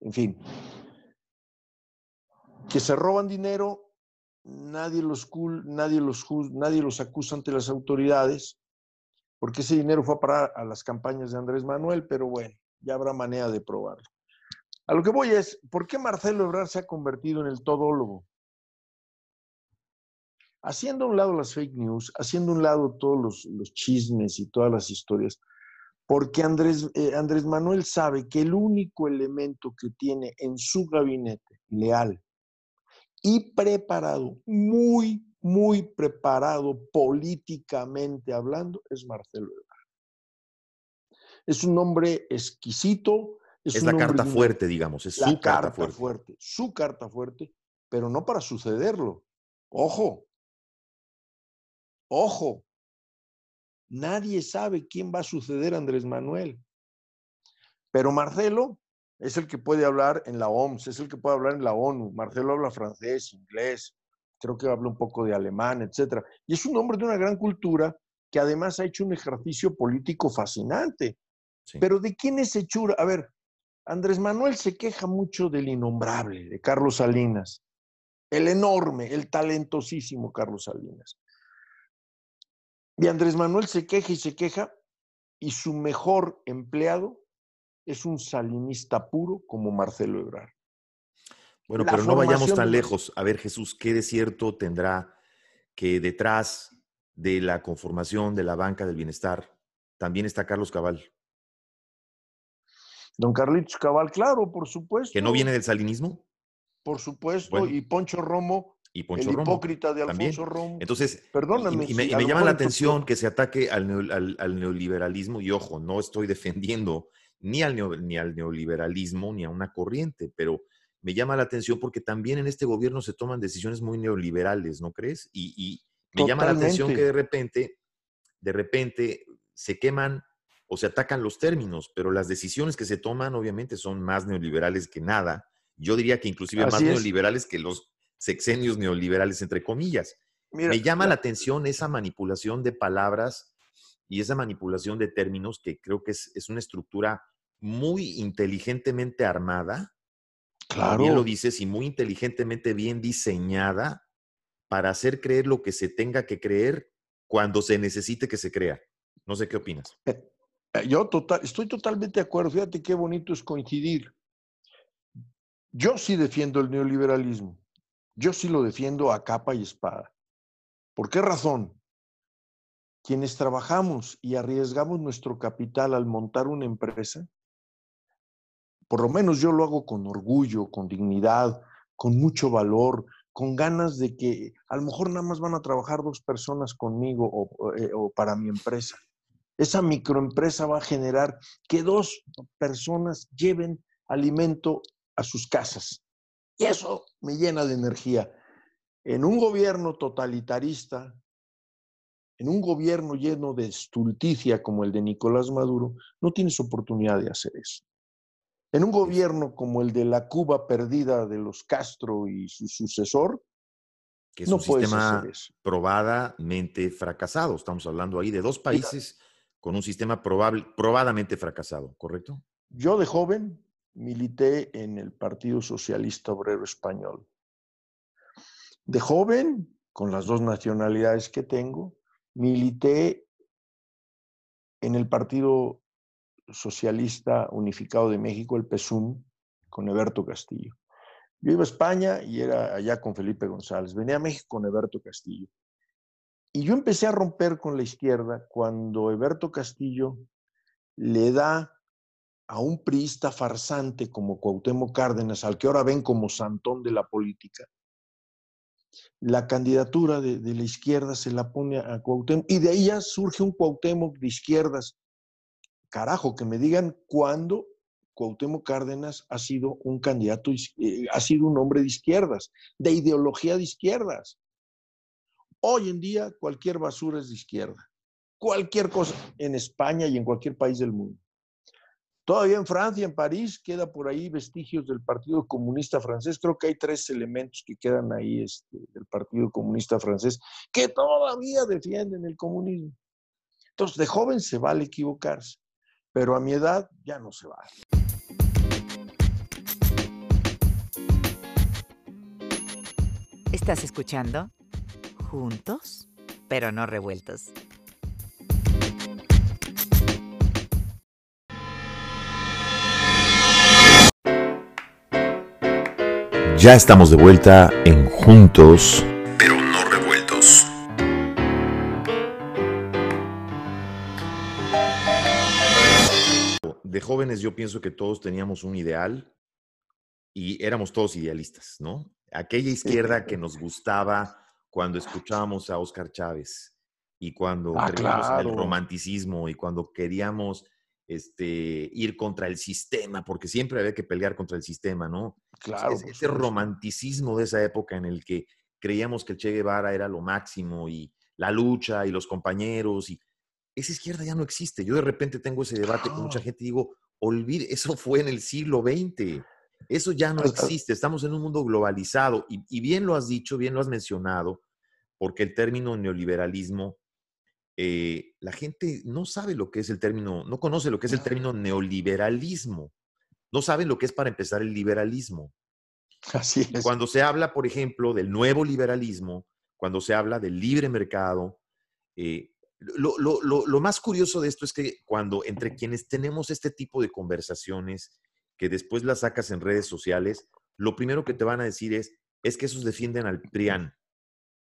En fin, que se roban dinero, nadie los, nadie los, nadie los acusa ante las autoridades, porque ese dinero fue a parar a las campañas de Andrés Manuel, pero bueno, ya habrá manera de probarlo. A lo que voy es, ¿por qué Marcelo Ebrard se ha convertido en el todólogo? Haciendo a un lado las fake news, haciendo a un lado todos los, chismes y todas las historias, porque Andrés, eh, Andrés Manuel sabe que el único elemento que tiene en su gabinete leal y preparado, muy, muy preparado políticamente hablando, es Marcelo Ebrard. Es un hombre exquisito, es, la carta fuerte, digamos, es su carta, fuerte. Su carta fuerte, pero no para sucederlo. Ojo, ojo, nadie sabe quién va a suceder a Andrés Manuel. Pero Marcelo es el que puede hablar en la OMS, es el que puede hablar en la ONU. Marcelo habla francés, inglés, creo que habla un poco de alemán, etc. Y es un hombre de una gran cultura que además ha hecho un ejercicio político fascinante. Pero ¿de quién es hechura? A ver, Andrés Manuel se queja mucho del innombrable, de Carlos Salinas, el enorme, el talentosísimo Carlos Salinas. Y Andrés Manuel se queja y se queja y su mejor empleado es un salinista puro como Marcelo Ebrard. Bueno, pero no vayamos tan lejos. A ver, Jesús, ¿qué de cierto tendrá que detrás de la conformación de la banca del bienestar también está Carlos Cabal? Don Carlitos Cabal, claro, por supuesto. ¿Que no viene del salinismo? por supuesto, y Poncho Romo, y Poncho el Romo, hipócrita de Alfonso Romo. Entonces, Perdóname, y, me, llama la atención que se ataque al, al, neoliberalismo, y ojo, no estoy defendiendo ni al, ni al neoliberalismo ni a una corriente, pero me llama la atención porque también en este gobierno se toman decisiones muy neoliberales, ¿no crees? Y, y me llama la atención que de repente, de repente se queman o se atacan los términos, pero las decisiones que se toman obviamente son más neoliberales que nada. Yo diría que inclusive más neoliberales que los sexenios neoliberales, entre comillas. Me llama la atención esa manipulación de palabras y esa manipulación de términos que creo que es, es una estructura muy inteligentemente armada, claro. bien lo dices, y muy inteligentemente bien diseñada para hacer creer lo que se tenga que creer cuando se necesite que se crea. No sé qué opinas. Eh, yo total, estoy totalmente de acuerdo. Fíjate qué bonito es coincidir. Yo sí defiendo el neoliberalismo. Yo sí lo defiendo a capa y espada. ¿Por qué razón? Quienes trabajamos y arriesgamos nuestro capital al montar una empresa, por lo menos yo lo hago con orgullo, con dignidad, con mucho valor, con ganas de que a lo mejor nada más van a trabajar dos personas conmigo o, eh, para mi empresa. Esa microempresa va a generar que dos personas lleven alimento a sus casas. Y eso me llena de energía. En un gobierno totalitarista, en un gobierno lleno de estulticia como el de Nicolás Maduro, no tienes oportunidad de hacer eso. En un gobierno como el de la Cuba perdida de los Castro y su sucesor, que es un sistema probadamente fracasado. Estamos hablando ahí de dos países con un sistema probable, probadamente fracasado, ¿correcto? Yo de joven milité en el Partido Socialista Obrero Español. De joven, con las dos nacionalidades que tengo, milité en el Partido Socialista Unificado de México, el PESUM, con Eberto Castillo. Yo iba a España y era allá con Felipe González. Venía a México con Eberto Castillo. Y yo empecé a romper con la izquierda cuando Eberto Castillo le da a un priista farsante como Cuauhtémoc Cárdenas, al que ahora ven como santón de la política, la candidatura de, la izquierda se la pone a Cuauhtémoc y de ahí ya surge un Cuauhtémoc de izquierdas carajo, que me digan cuándo Cuauhtémoc Cárdenas ha sido un candidato, eh, ha sido un hombre de izquierdas, de ideología de izquierdas. Hoy en día cualquier basura es de izquierda, cualquier cosa en España y en cualquier país del mundo. Todavía en Francia, en París, queda por ahí vestigios del Partido Comunista Francés. Creo que hay tres elementos que quedan ahí este, del Partido Comunista Francés que todavía defienden el comunismo. Entonces, de joven se vale equivocarse pero a mi edad ya no se va. ¿Estás escuchando? Juntos, pero no revueltos. Ya estamos de vuelta en Juntos, de jóvenes yo pienso que todos teníamos un ideal y éramos todos idealistas, ¿no? Aquella izquierda que nos gustaba cuando escuchábamos a Oscar Chávez y cuando ah, el romanticismo y cuando queríamos este, ir contra el sistema, porque siempre había que pelear contra el sistema, ¿no? Claro. ese romanticismo de esa época en el que creíamos que el Che Guevara era lo máximo y la lucha y los compañeros y esa izquierda ya no existe. Yo de repente tengo ese debate con mucha gente y digo, olvide, eso fue en el siglo XX. Eso ya no existe. Estamos en un mundo globalizado. Y, bien lo has dicho, bien lo has mencionado, porque el término neoliberalismo, eh, la gente no sabe lo que es el término, no conoce lo que es el término neoliberalismo. No saben lo que es para empezar el liberalismo. Así es. Cuando se habla, por ejemplo, del nuevo liberalismo, cuando se habla del libre mercado, eh, lo, más curioso de esto es que cuando entre quienes tenemos este tipo de conversaciones, que después las sacas en redes sociales, lo primero que te van a decir es, es que esos defienden al PRIAN.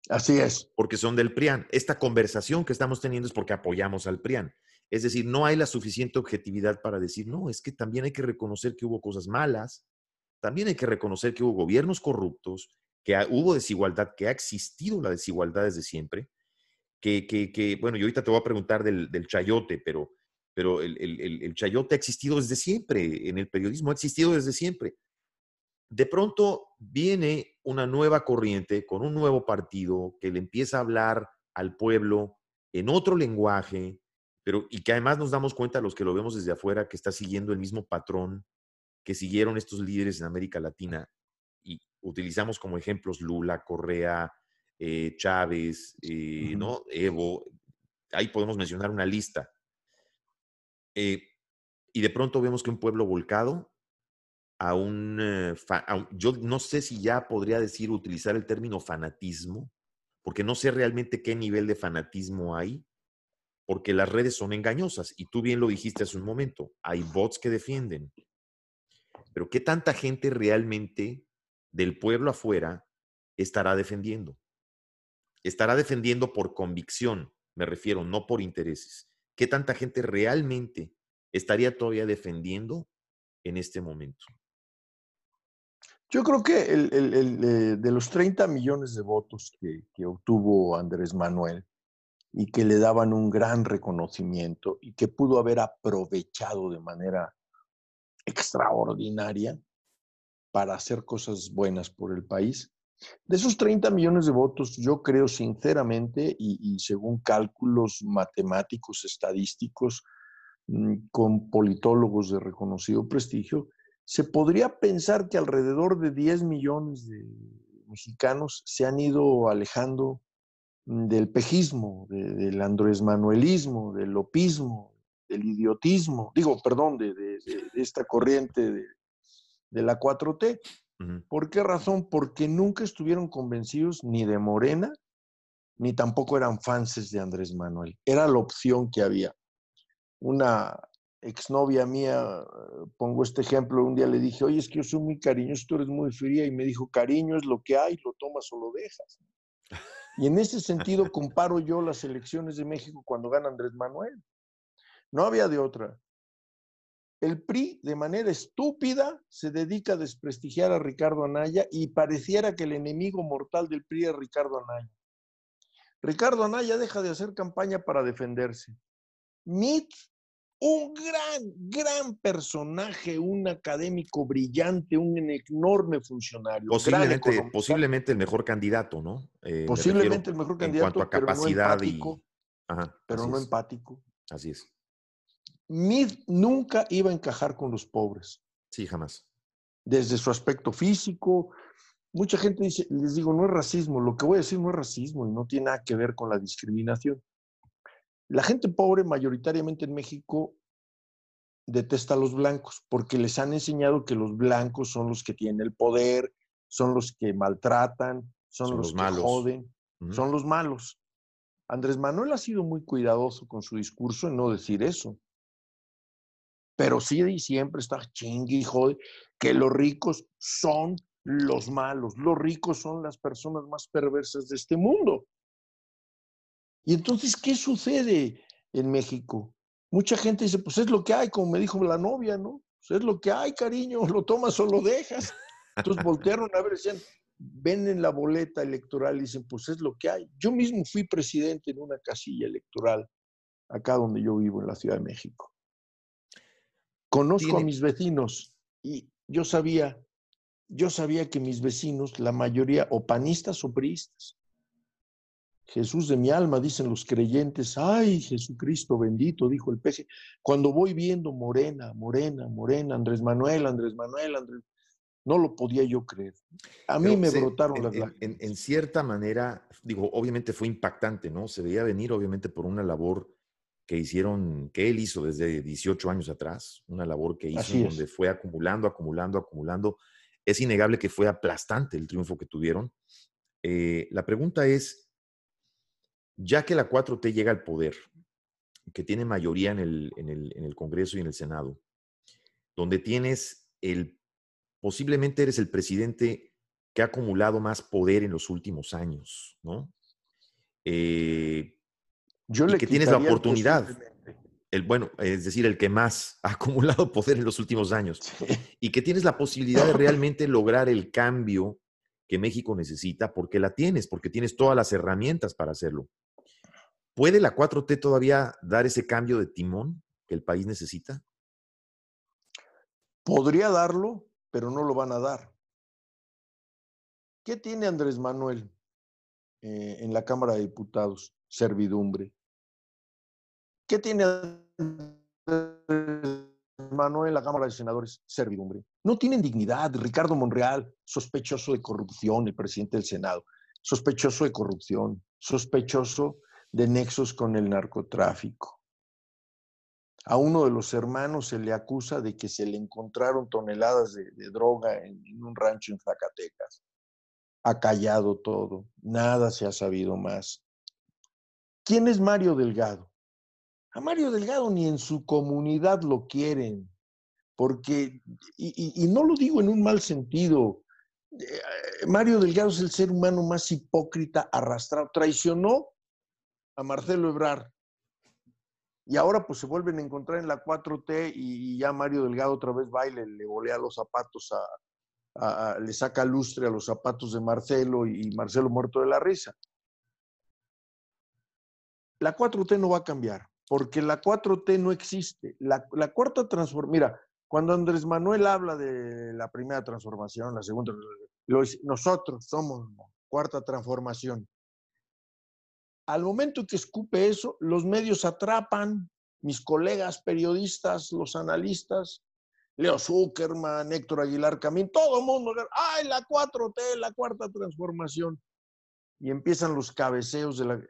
Así es. Porque son del PRIAN. Esta conversación que estamos teniendo es porque apoyamos al PRIAN. Es decir, no hay la suficiente objetividad para decir, no, es que también hay que reconocer que hubo cosas malas, también hay que reconocer que hubo gobiernos corruptos, que hubo desigualdad, que ha existido la desigualdad desde siempre, que, que, bueno, yo ahorita te voy a preguntar del, del chayote, pero, pero el, el, el, chayote ha existido desde siempre, en el periodismo ha existido desde siempre. De pronto viene una nueva corriente con un nuevo partido que le empieza a hablar al pueblo en otro lenguaje, pero y que además nos damos cuenta los que lo vemos desde afuera que está siguiendo el mismo patrón que siguieron estos líderes en América Latina y utilizamos como ejemplos Lula, Correa, eh, Chávez, eh, ¿no? Evo, ahí podemos mencionar una lista. Eh, y de pronto vemos que un pueblo volcado a un, yo no sé si ya podría decir, utilizar el término fanatismo, porque no sé realmente qué nivel de fanatismo hay, porque las redes son engañosas y tú bien lo dijiste hace un momento, hay bots que defienden, pero ¿qué tanta gente realmente del pueblo afuera estará defendiendo? Estará defendiendo por convicción, me refiero, no por intereses. ¿Qué tanta gente realmente estaría todavía defendiendo en este momento? Yo creo que el, eh, de los 30 millones de votos que, que, obtuvo Andrés Manuel y que le daban un gran reconocimiento y que pudo haber aprovechado de manera extraordinaria para hacer cosas buenas por el país, de esos 30 millones de votos, yo creo sinceramente y, según cálculos matemáticos, estadísticos, mm, con politólogos de reconocido prestigio, se podría pensar que alrededor de 10 millones de mexicanos se han ido alejando mm, del pejismo, del andrés manuelismo, del lopismo, del idiotismo, digo, perdón, de, esta corriente de, la 4T. ¿Por qué razón? Porque nunca estuvieron convencidos ni de Morena, ni tampoco eran fans de Andrés Manuel. Era la opción que había. Una exnovia mía, pongo este ejemplo, un día le dije, oye, es que yo soy muy cariñoso, tú eres muy fría, y me dijo, cariño es lo que hay, lo tomas o lo dejas. Y en ese sentido comparo yo las elecciones de México cuando gana Andrés Manuel. No había de otra. El PRI, de manera estúpida, se dedica a desprestigiar a Ricardo Anaya y pareciera que el enemigo mortal del PRI es Ricardo Anaya. Ricardo Anaya deja de hacer campaña para defenderse. Mit un gran, gran personaje, un académico brillante, un enorme funcionario. Posiblemente, posiblemente el mejor candidato, ¿no? Eh, posiblemente el mejor candidato. En cuanto a capacidad pero no empático, y. pero no empático. Así es. Mid nunca iba a encajar con los pobres. Sí, jamás. Desde su aspecto físico. Mucha gente dice, les digo, no es racismo. Lo que voy a decir no es racismo y no tiene nada que ver con la discriminación. La gente pobre mayoritariamente en México detesta a los blancos porque les han enseñado que los blancos son los que tienen el poder, son los que maltratan, son, los, que joden, son los malos. Andrés Manuel ha sido muy cuidadoso con su discurso en no decir eso. Pero sí siempre está chingue y jode que los ricos son los malos. Los ricos son las personas más perversas de este mundo. Y entonces, ¿qué sucede en México? Mucha gente dice, pues es lo que hay, como me dijo la novia, ¿no? Pues es lo que hay, cariño, lo tomas o lo dejas. Entonces voltearon a ver, decían, ven en la boleta electoral y dicen, pues es lo que hay. Yo mismo fui presidente en una casilla electoral, acá donde yo vivo, en la Ciudad de México. Conozco a mis vecinos y yo sabía, yo sabía que mis vecinos, la mayoría, o panistas o priistas, Jesús de mi alma, dicen los creyentes, ay Jesucristo bendito, dijo el peje. Cuando voy viendo Morena, Morena, Morena, Andrés Manuel, Andrés Manuel, Andrés, no lo podía yo creer. A mí me brotaron las en, en, cierta manera, digo, obviamente fue impactante, ¿no? Se veía venir, obviamente, por una labor que hicieron, que él hizo desde 18 años atrás, una labor que hizo donde fue acumulando, acumulando, acumulando. Es innegable que fue aplastante el triunfo que tuvieron. Eh, la pregunta es, ya que la 4T llega al poder, que tiene mayoría en el, en el, Congreso y en el Senado, donde tienes el, posiblemente eres el presidente que ha acumulado más poder en los últimos años, ¿no? Eh, Yo le que tienes la oportunidad. el bueno, es decir, el que más ha acumulado poder en los últimos años, y que tienes la posibilidad de realmente lograr el cambio que México necesita, porque la tienes, porque tienes todas las herramientas para hacerlo. ¿Puede la 4T todavía dar ese cambio de timón que el país necesita? Podría darlo, pero no lo van a dar. ¿Qué tiene Andrés Manuel eh, en la Cámara de Diputados? Servidumbre. ¿Qué tiene Manuel la Cámara de Senadores? Servidumbre. No tienen dignidad. Ricardo Monreal, sospechoso de corrupción, el presidente del Senado, sospechoso de corrupción, sospechoso de nexos con el narcotráfico. A uno de los hermanos se le acusa de que se le encontraron toneladas de, droga en, en un rancho en Zacatecas. Ha callado todo, nada se ha sabido más. ¿Quién es Mario Delgado? A Mario Delgado ni en su comunidad lo quieren, porque, y, no lo digo en un mal sentido, eh, Mario Delgado es el ser humano más hipócrita, arrastrado, traicionó a Marcelo Ebrard. Y ahora pues se vuelven a encontrar en la 4T y, ya Mario Delgado otra vez baile, le volea los zapatos le saca lustre a los zapatos de Marcelo y Marcelo muerto de la risa. La 4T no va a cambiar porque la 4T no existe. La, cuarta transformación, mira, cuando Andrés Manuel habla de la primera transformación, la segunda, nosotros somos cuarta transformación. Al momento que escupe eso, los medios atrapan, mis colegas periodistas, los analistas, Leo Zuckerman, Héctor Aguilar Camín, todo el mundo, ¡ay, la 4T, la cuarta transformación! Y empiezan los cabeceos de la...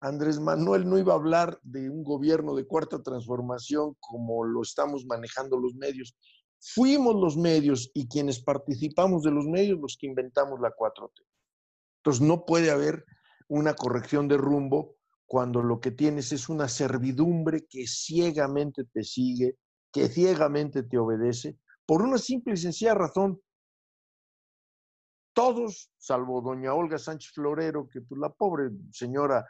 Andrés Manuel no iba a hablar de un gobierno de cuarta transformación como lo estamos manejando los medios. Fuimos los medios y quienes participamos de los medios los que inventamos la 4T. Entonces no puede haber una corrección de rumbo cuando lo que tienes es una servidumbre que ciegamente te sigue, que ciegamente te obedece, por una simple y sencilla razón. Todos, salvo doña Olga Sánchez Florero, que pues la pobre señora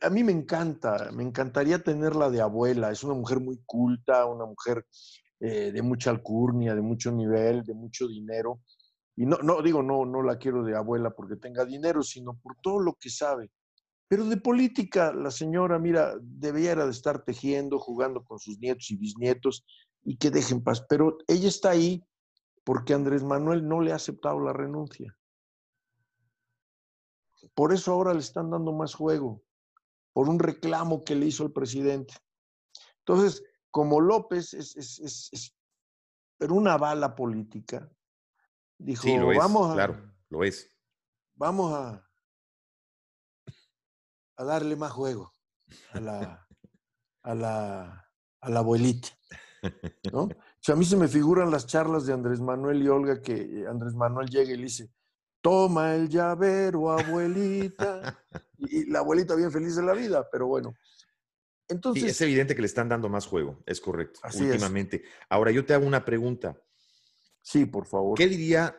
a mí me encanta, me encantaría tenerla de abuela. Es una mujer muy culta, una mujer eh, de mucha alcurnia, de mucho nivel, de mucho dinero. Y no, no digo, no, no la quiero de abuela porque tenga dinero, sino por todo lo que sabe. Pero de política, la señora, mira, debiera de estar tejiendo, jugando con sus nietos y bisnietos y que dejen paz. Pero ella está ahí porque Andrés Manuel no le ha aceptado la renuncia. Por eso ahora le están dando más juego por un reclamo que le hizo el presidente. Entonces, como López es, es, pero una bala política, dijo, sí, lo vamos a, claro, lo es. Vamos a, a darle más juego a la, a la, a la abuelita. ¿no? O sea, a mí se me figuran las charlas de Andrés Manuel y Olga que Andrés Manuel llega y le dice, toma el llavero, abuelita. Y la abuelita bien feliz de la vida, pero bueno. Entonces, es evidente que le están dando más juego, es correcto, últimamente. Ahora, yo te hago una pregunta. Sí, por favor. ¿Qué diría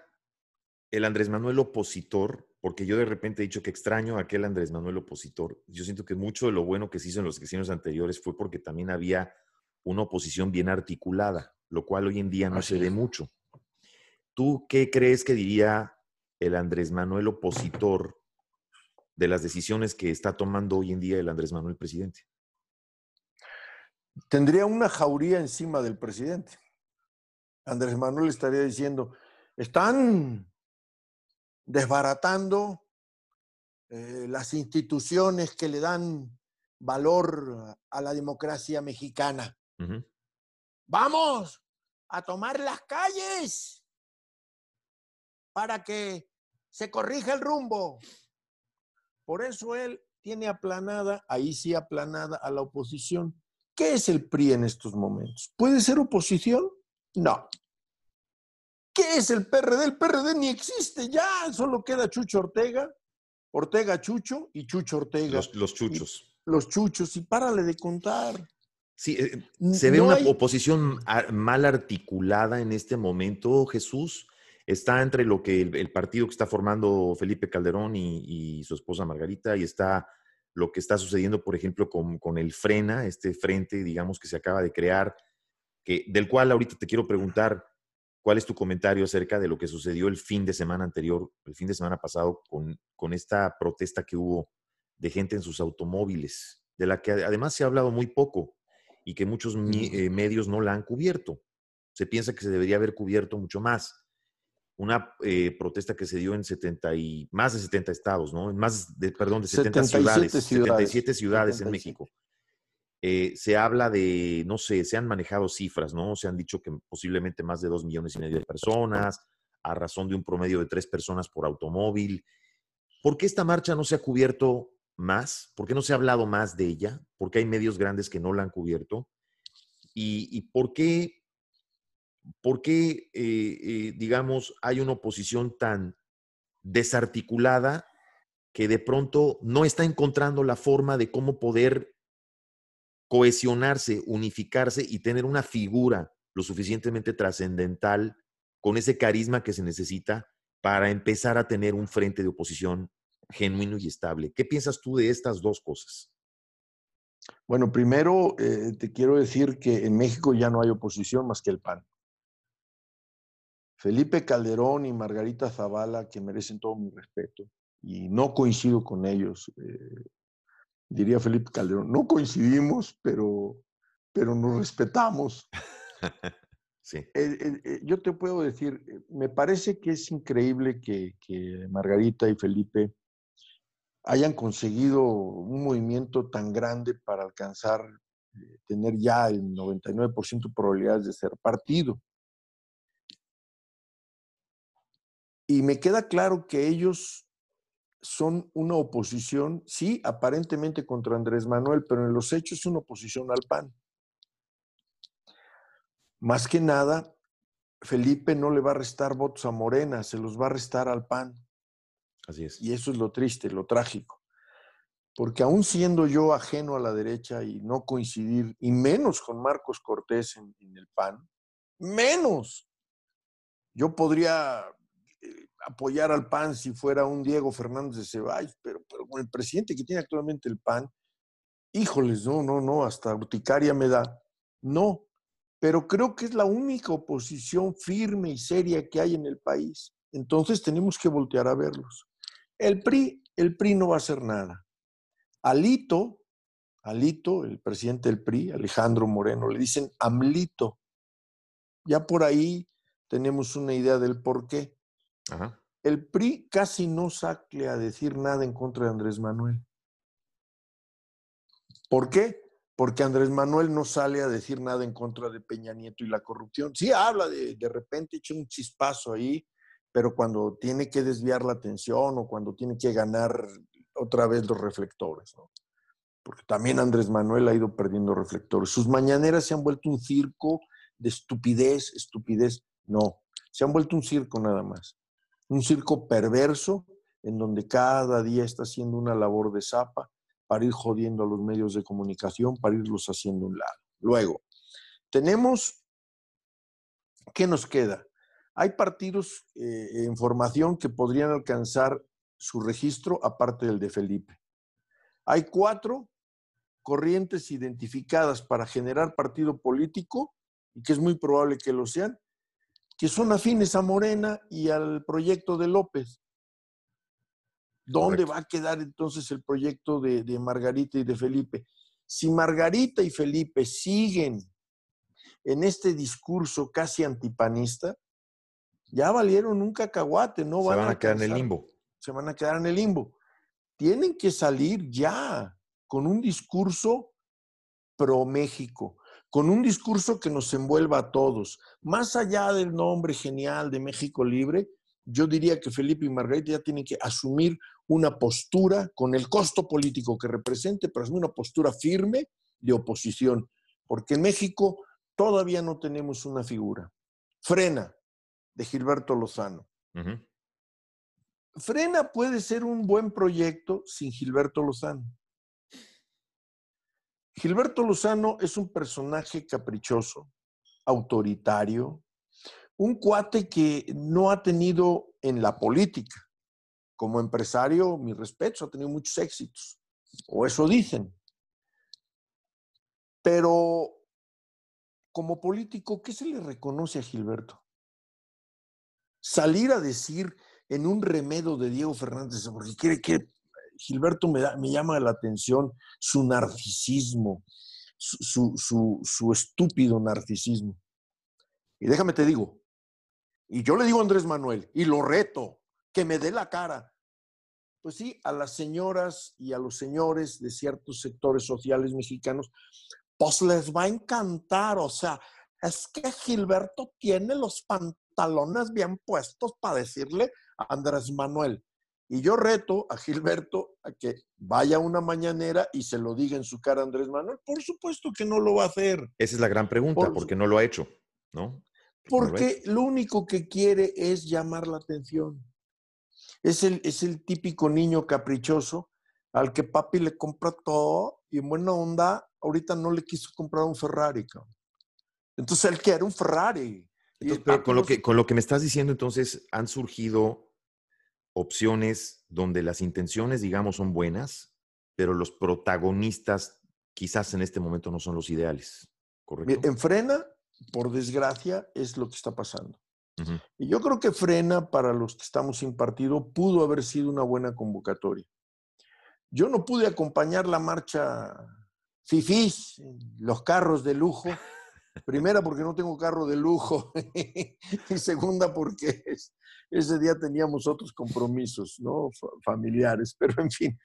el Andrés Manuel opositor? Porque yo de repente he dicho que extraño a aquel Andrés Manuel opositor. Yo siento que mucho de lo bueno que se hizo en los sexenios anteriores fue porque también había una oposición bien articulada, lo cual hoy en día no se ve mucho. ¿Tú qué crees que diría el Andrés Manuel opositor de las decisiones que está tomando hoy en día el Andrés Manuel presidente? Tendría una jauría encima del presidente. Andrés Manuel estaría diciendo, están desbaratando eh, las instituciones que le dan valor a la democracia mexicana. Vamos a tomar las calles para que se corrija el rumbo. Por eso él tiene aplanada, ahí sí aplanada a la oposición. ¿Qué es el PRI en estos momentos? ¿Puede ser oposición? No. ¿Qué es el PRD? El PRD ni existe ya, solo queda Chucho Ortega, Ortega Chucho y Chucho Ortega. Los, chuchos. los chuchos, y párale de contar. Sí, eh, se ve una oposición mal articulada en este momento, Jesús está entre lo que el, partido que está formando Felipe Calderón y, su esposa Margarita, y está lo que está sucediendo, por ejemplo, con, con, el Frena, este frente, digamos, que se acaba de crear, que, del cual ahorita te quiero preguntar cuál es tu comentario acerca de lo que sucedió el fin de semana anterior, el fin de semana pasado, con, con esta protesta que hubo de gente en sus automóviles, de la que además se ha hablado muy poco y que muchos eh, medios no la han cubierto. Se piensa que se debería haber cubierto mucho más una eh, protesta que se dio en 70 y más de 70 estados, ¿no? En más de, perdón, de 70 ciudades, 77 ciudades en México. Eh, se habla de, no sé, se han manejado cifras, ¿no? Se han dicho que posiblemente más de dos millones y medio de personas, a razón de un promedio de tres personas por automóvil. ¿Por qué esta marcha no se ha cubierto más? ¿Por qué no se ha hablado más de ella? ¿Por qué hay medios grandes que no la han cubierto? ¿Y, y por qué ¿por qué, eh, eh, digamos, hay una oposición tan desarticulada que de pronto no está encontrando la forma de cómo poder cohesionarse, unificarse y tener una figura lo suficientemente trascendental con ese carisma que se necesita para empezar a tener un frente de oposición genuino y estable. ¿Qué piensas tú de estas dos cosas? Bueno, primero eh, te quiero decir que en México ya no hay oposición más que el PAN. Felipe Calderón y Margarita Zavala, que merecen todo mi respeto, y no coincido con ellos, eh, diría Felipe Calderón, no coincidimos, pero, pero nos respetamos. sí. Eh, yo te puedo decir, eh, me parece que es increíble que, que Margarita y Felipe hayan conseguido un movimiento tan grande para alcanzar, tener ya el 99% de probabilidades de ser partido. Y me queda claro que ellos son una oposición, sí, aparentemente contra Andrés Manuel, pero en los hechos es una oposición al PAN. Más que nada, Felipe no le va a restar votos a Morena, se los va a restar al PAN. Así es. Y eso es lo triste, lo trágico. Porque aún siendo yo ajeno a la derecha y no coincidir, y menos con Marcos Cortés en, en el PAN, menos, yo podría apoyar al PAN si fuera un Diego Fernández de Ceballos, pero, con el presidente que tiene actualmente el PAN, híjoles, no, no, no, hasta urticaria me da. No, pero creo que es la única oposición firme y seria que hay en el país. Entonces tenemos que voltear a verlos. El PRI, el PRI no va a hacer nada. Alito, Alito, el presidente del PRI, Alejandro Moreno, le dicen AMLITO. Ya por ahí tenemos una idea del por qué. El PRI casi no sale a decir nada en contra de Andrés Manuel. ¿Por qué? Porque Andrés Manuel no sale a decir nada en contra de Peña Nieto y la corrupción. Sí habla de, de repente, echa un chispazo ahí, pero cuando tiene que desviar la atención o cuando tiene que ganar otra vez los reflectores, ¿no? Porque también Andrés Manuel ha ido perdiendo reflectores. Sus mañaneras se han vuelto un circo de estupidez, estupidez. No, se han vuelto un circo nada más un circo perverso en donde cada día está haciendo una labor de zapa para ir jodiendo a los medios de comunicación, para irlos haciendo un lado. Luego, tenemos, ¿qué nos queda? Hay partidos eh, en formación que podrían alcanzar su registro aparte del de Felipe. Hay cuatro corrientes identificadas para generar partido político y que es muy probable que lo sean, que son afines a Morena y al proyecto de López. ¿Dónde va a quedar entonces el proyecto de, Margarita y de Felipe? Si Margarita y Felipe siguen en este discurso casi antipanista, ya valieron un cacahuate, no van, van a, quedar en el limbo. Se van a quedar en el limbo. Tienen que salir ya con un discurso pro México, con un discurso que nos envuelva a todos. Más allá del nombre genial de México Libre, yo diría que Felipe y Margarita ya tienen que asumir una postura con el costo político que represente, pero asumir una postura firme de oposición, porque en México todavía no tenemos una figura. Frena, de Gilberto Lozano. Frena puede ser un buen proyecto sin Gilberto Lozano. Gilberto Lozano es un personaje caprichoso, autoritario, un cuate que no ha tenido en la política. Como empresario, mi respeto, ha tenido muchos éxitos. O eso dicen. Pero como político, ¿qué se le reconoce a Gilberto? Salir a decir en un remedo de Diego Fernández, porque quiere que Gilberto me, me llama la atención su narcisismo, su, su, estúpido narcisismo. Y déjame te digo, y yo le digo a Andrés Manuel, y lo reto, que me dé la cara. Pues sí, a las señoras y a los señores de ciertos sectores sociales mexicanos, pues les va a encantar. O sea, es que Gilberto tiene los pantalones bien puestos para decirle a Andrés Manuel, y yo reto a Gilberto a que vaya a una mañanera y se lo diga en su cara a Andrés Manuel. Por supuesto que no lo va a hacer. Esa es la gran pregunta, ¿por qué no lo ha hecho? ¿No? Porque lo, único que quiere es llamar la atención. Es el, es el típico niño caprichoso al que papi le compra todo y en buena onda, ahorita no le quiso comprar un Ferrari. Entonces él quiere un Ferrari. pero con, lo que, con lo que me estás diciendo, entonces han surgido opciones donde las intenciones, digamos, son buenas, pero los protagonistas quizás en este momento no son los ideales. ¿Correcto? En frena, por desgracia, es lo que está pasando. Y yo creo que frena para los que estamos sin partido pudo haber sido una buena convocatoria. Yo no pude acompañar la marcha FIFIs, los carros de lujo. Primera porque no tengo carro de lujo y segunda porque ese día teníamos otros compromisos ¿no? familiares, pero en fin.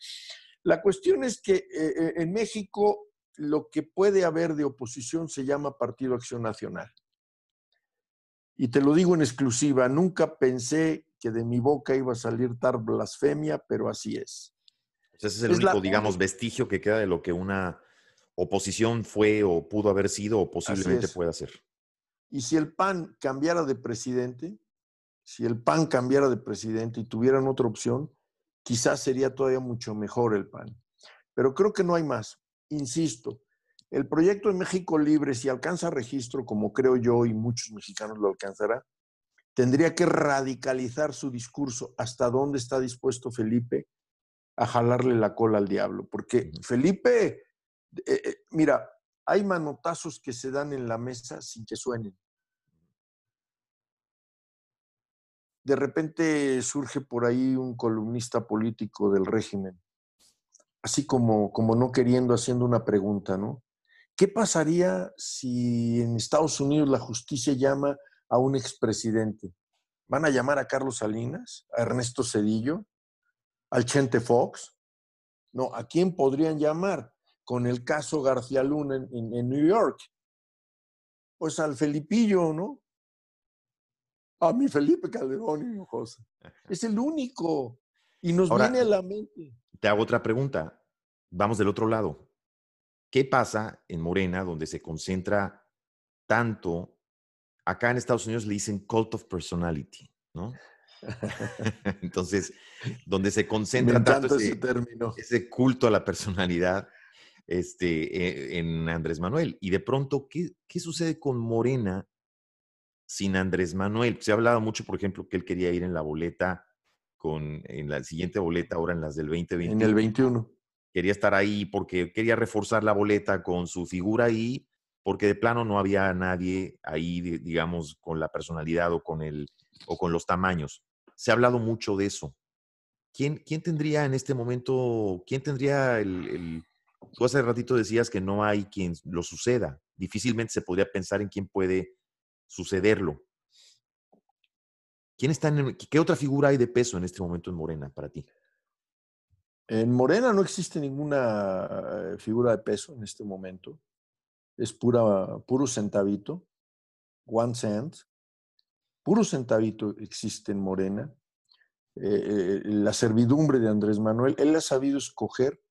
La cuestión es que eh, eh, en México lo que puede haber de oposición se llama Partido Acción Nacional. Y te lo digo en exclusiva, nunca pensé que de mi boca iba a salir tal blasfemia, pero así es. Ese es el único, digamos, vestigio que queda de lo que una oposición fue o pudo haber sido o posiblemente pueda ser. Y si el PAN cambiara de presidente, si el PAN cambiara de presidente y tuvieran otra opción, quizás sería todavía mucho mejor el PAN. Pero creo que no hay más. Insisto, el proyecto de México Libre, si alcanza registro, como creo yo y muchos mexicanos lo alcanzará, tendría que radicalizar su discurso hasta dónde está dispuesto Felipe a jalarle la cola al diablo. Porque Felipe, eh, eh, mira, hay manotazos que se dan en la mesa sin que suenen. de repente surge por ahí un columnista político del régimen, así como, como no queriendo, haciendo una pregunta, ¿no? ¿Qué pasaría si en Estados Unidos la justicia llama a un expresidente? ¿Van a llamar a Carlos Salinas, a Ernesto Cedillo, al Chente Fox? No, ¿a quién podrían llamar con el caso García Luna en, en New York? Pues al Felipillo, ¿no? a mi Felipe Calderón y José. Es el único. Y nos viene a la mente. Te hago otra pregunta. Vamos del otro lado. ¿Qué pasa en Morena, donde se concentra tanto? Acá en Estados Unidos le dicen cult of personality, ¿no? Entonces, donde se concentra tanto ese, término. ese, culto a la personalidad este, e, en Andrés Manuel. Y de pronto, ¿qué, ¿qué sucede con Morena sin Andrés Manuel. Se ha hablado mucho, por ejemplo, que él quería ir en la boleta, con, en la siguiente boleta, ahora en las del 2021. En el 21. Quería estar ahí porque quería reforzar la boleta con su figura ahí, porque de plano no había nadie ahí, digamos, con la personalidad o con, el, o con los tamaños. Se ha hablado mucho de eso. ¿Quién, quién tendría en este momento, quién tendría el, el... Tú hace ratito decías que no hay quien lo suceda. Difícilmente se podría pensar en quién puede sucederlo. ¿Quién está en, ¿Qué otra figura hay de peso en este momento en Morena para ti? En Morena no existe ninguna eh, figura de peso en este momento. Es pura, puro centavito, one cent. Puro centavito existe en Morena. Eh, eh, la servidumbre de Andrés Manuel, él ha sabido escoger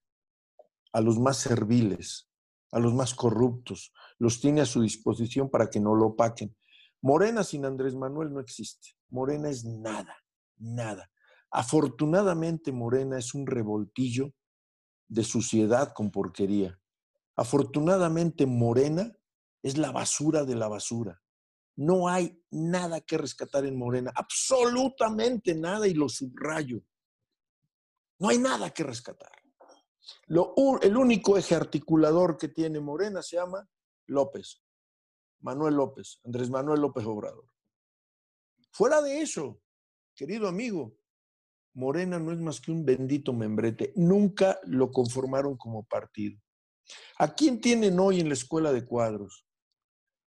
a los más serviles, a los más corruptos, los tiene a su disposición para que no lo opaquen. Morena sin Andrés Manuel no existe. Morena es nada, nada. Afortunadamente Morena es un revoltillo de suciedad con porquería. Afortunadamente Morena es la basura de la basura. No hay nada que rescatar en Morena, absolutamente nada y lo subrayo. No hay nada que rescatar. El único eje articulador que tiene Morena se llama López, Manuel López, Andrés Manuel López Obrador. Fuera de eso, querido amigo, Morena no es más que un bendito membrete. Nunca lo conformaron como partido. ¿A quién tienen hoy en la escuela de cuadros?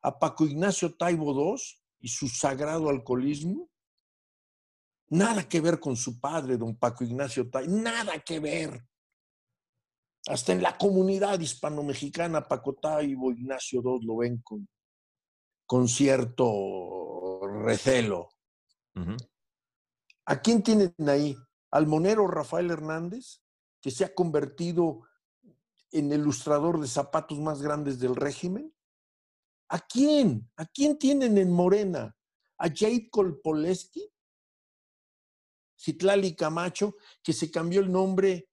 ¿A Paco Ignacio Taibo II y su sagrado alcoholismo? Nada que ver con su padre, don Paco Ignacio Taibo, nada que ver. Hasta en la comunidad hispano-mexicana, Paco Taibo, Ignacio II lo ven con, con cierto recelo. ¿A quién tienen ahí? ¿Al monero Rafael Hernández, que se ha convertido en el ilustrador de zapatos más grandes del régimen? ¿A quién? ¿A quién tienen en Morena? ¿A Jade Kolpoleski? Citlali Camacho, que se cambió el nombre.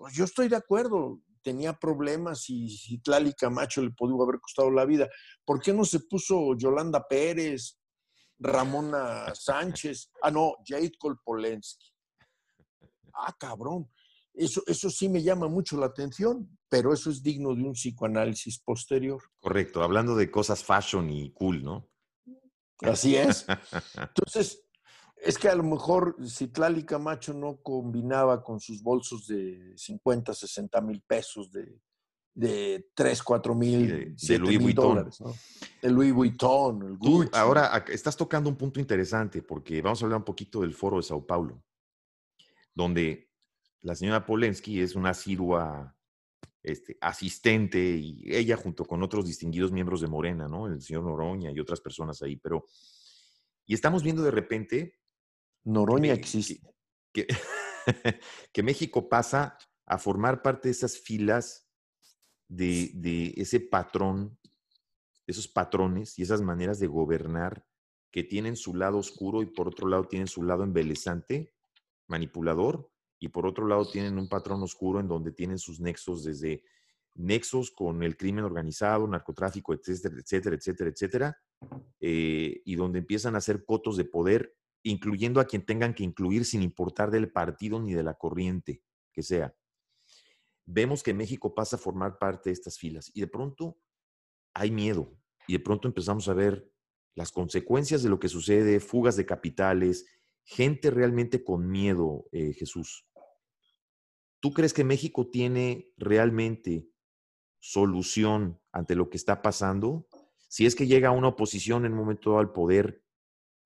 Pues yo estoy de acuerdo, tenía problemas y Citlali Camacho le pudo haber costado la vida. ¿Por qué no se puso Yolanda Pérez, Ramona Sánchez? Ah, no, Jade Kolpolensky. Ah, cabrón. Eso, eso sí me llama mucho la atención, pero eso es digno de un psicoanálisis posterior. Correcto, hablando de cosas fashion y cool, ¿no? Así es. Entonces, es que a lo mejor si Tlali Camacho no combinaba con sus bolsos de 50, 60 mil pesos, de, de 3, 4 mil, de, Louis Vuitton. dólares, ¿no? De Louis Vuitton, el Tú ahora estás tocando un punto interesante porque vamos a hablar un poquito del foro de Sao Paulo, donde la señora Polensky es una asidua este, asistente y ella junto con otros distinguidos miembros de Morena, ¿no? El señor Noroña y otras personas ahí, pero... Y estamos viendo de repente... Noroña existe. Que, que, México pasa a formar parte de esas filas de, de ese patrón, esos patrones y esas maneras de gobernar que tienen su lado oscuro y por otro lado tienen su lado embelezante, manipulador, y por otro lado tienen un patrón oscuro en donde tienen sus nexos desde nexos con el crimen organizado, narcotráfico, etcétera, etcétera, etcétera, etcétera, eh, y donde empiezan a hacer cotos de poder, incluyendo a quien tengan que incluir sin importar del partido ni de la corriente que sea. Vemos que México pasa a formar parte de estas filas y de pronto hay miedo y de pronto empezamos a ver las consecuencias de lo que sucede, fugas de capitales, gente realmente con miedo, eh, Jesús. ¿Tú crees que México tiene realmente solución ante lo que está pasando? Si es que llega una oposición en un momento al poder,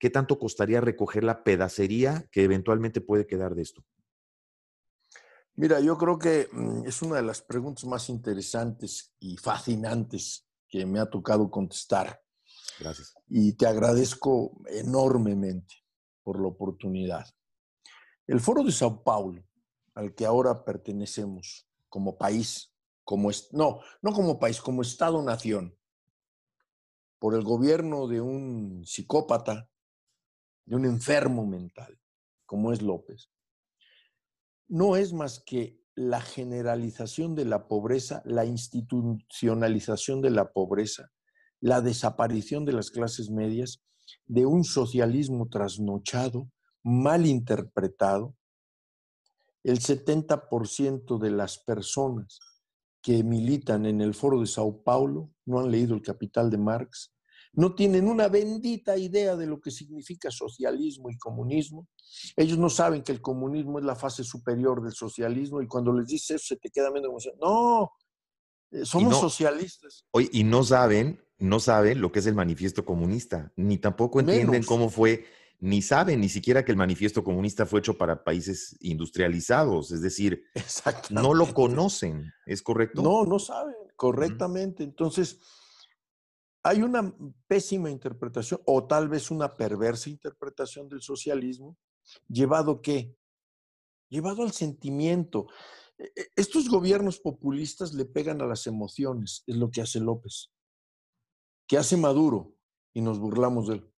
¿qué tanto costaría recoger la pedacería que eventualmente puede quedar de esto? Mira, yo creo que mm, es una de las preguntas más interesantes y fascinantes que me ha tocado contestar. Gracias. Y te agradezco enormemente por la oportunidad. El Foro de Sao Paulo al que ahora pertenecemos como país, como no, no como país, como Estado-nación, por el gobierno de un psicópata, de un enfermo mental, como es López, no es más que la generalización de la pobreza, la institucionalización de la pobreza, la desaparición de las clases medias, de un socialismo trasnochado, mal interpretado, el 70% de las personas que militan en el foro de Sao Paulo no han leído el Capital de Marx, no tienen una bendita idea de lo que significa socialismo y comunismo. Ellos no saben que el comunismo es la fase superior del socialismo y cuando les dices eso se te queda medio emoción. No, eh, somos socialistas. Hoy, y no saben, no saben lo que es el manifiesto comunista, ni tampoco entienden cómo fue ni saben ni siquiera que el manifiesto comunista fue hecho para países industrializados, es decir, no lo conocen, ¿es correcto? No, no saben correctamente. Entonces, hay una pésima interpretación o tal vez una perversa interpretación del socialismo, llevado qué? Llevado al sentimiento. E, e, estos gobiernos populistas le pegan a las emociones, es lo que hace López. ¿Qué hace Maduro? Y nos burlamos de él.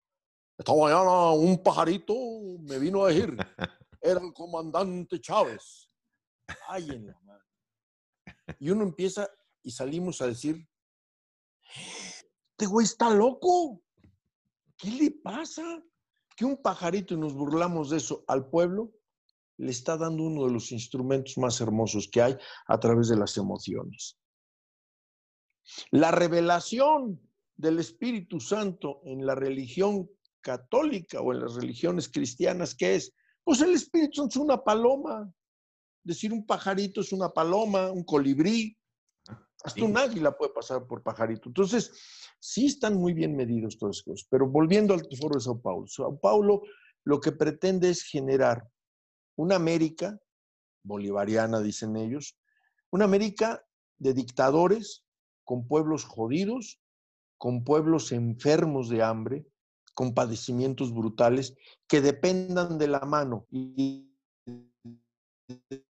Esta mañana un pajarito me vino a decir, era el comandante Chávez. Ay, en la madre. Y uno empieza y salimos a decir, este güey está loco. ¿Qué le pasa? Que un pajarito y nos burlamos de eso al pueblo le está dando uno de los instrumentos más hermosos que hay a través de las emociones. La revelación del Espíritu Santo en la religión católica o en las religiones cristianas, ¿qué es? Pues el Espíritu Santo es una paloma. Decir un pajarito es una paloma, un colibrí. Hasta un águila puede pasar por pajarito. Entonces, sí están muy bien medidos todas esas cosas. Pero volviendo al foro de Sao Paulo. Sao Paulo lo que pretende es generar una América bolivariana, dicen ellos, una América de dictadores con pueblos jodidos, con pueblos enfermos de hambre, con padecimientos brutales, que dependan de la mano y de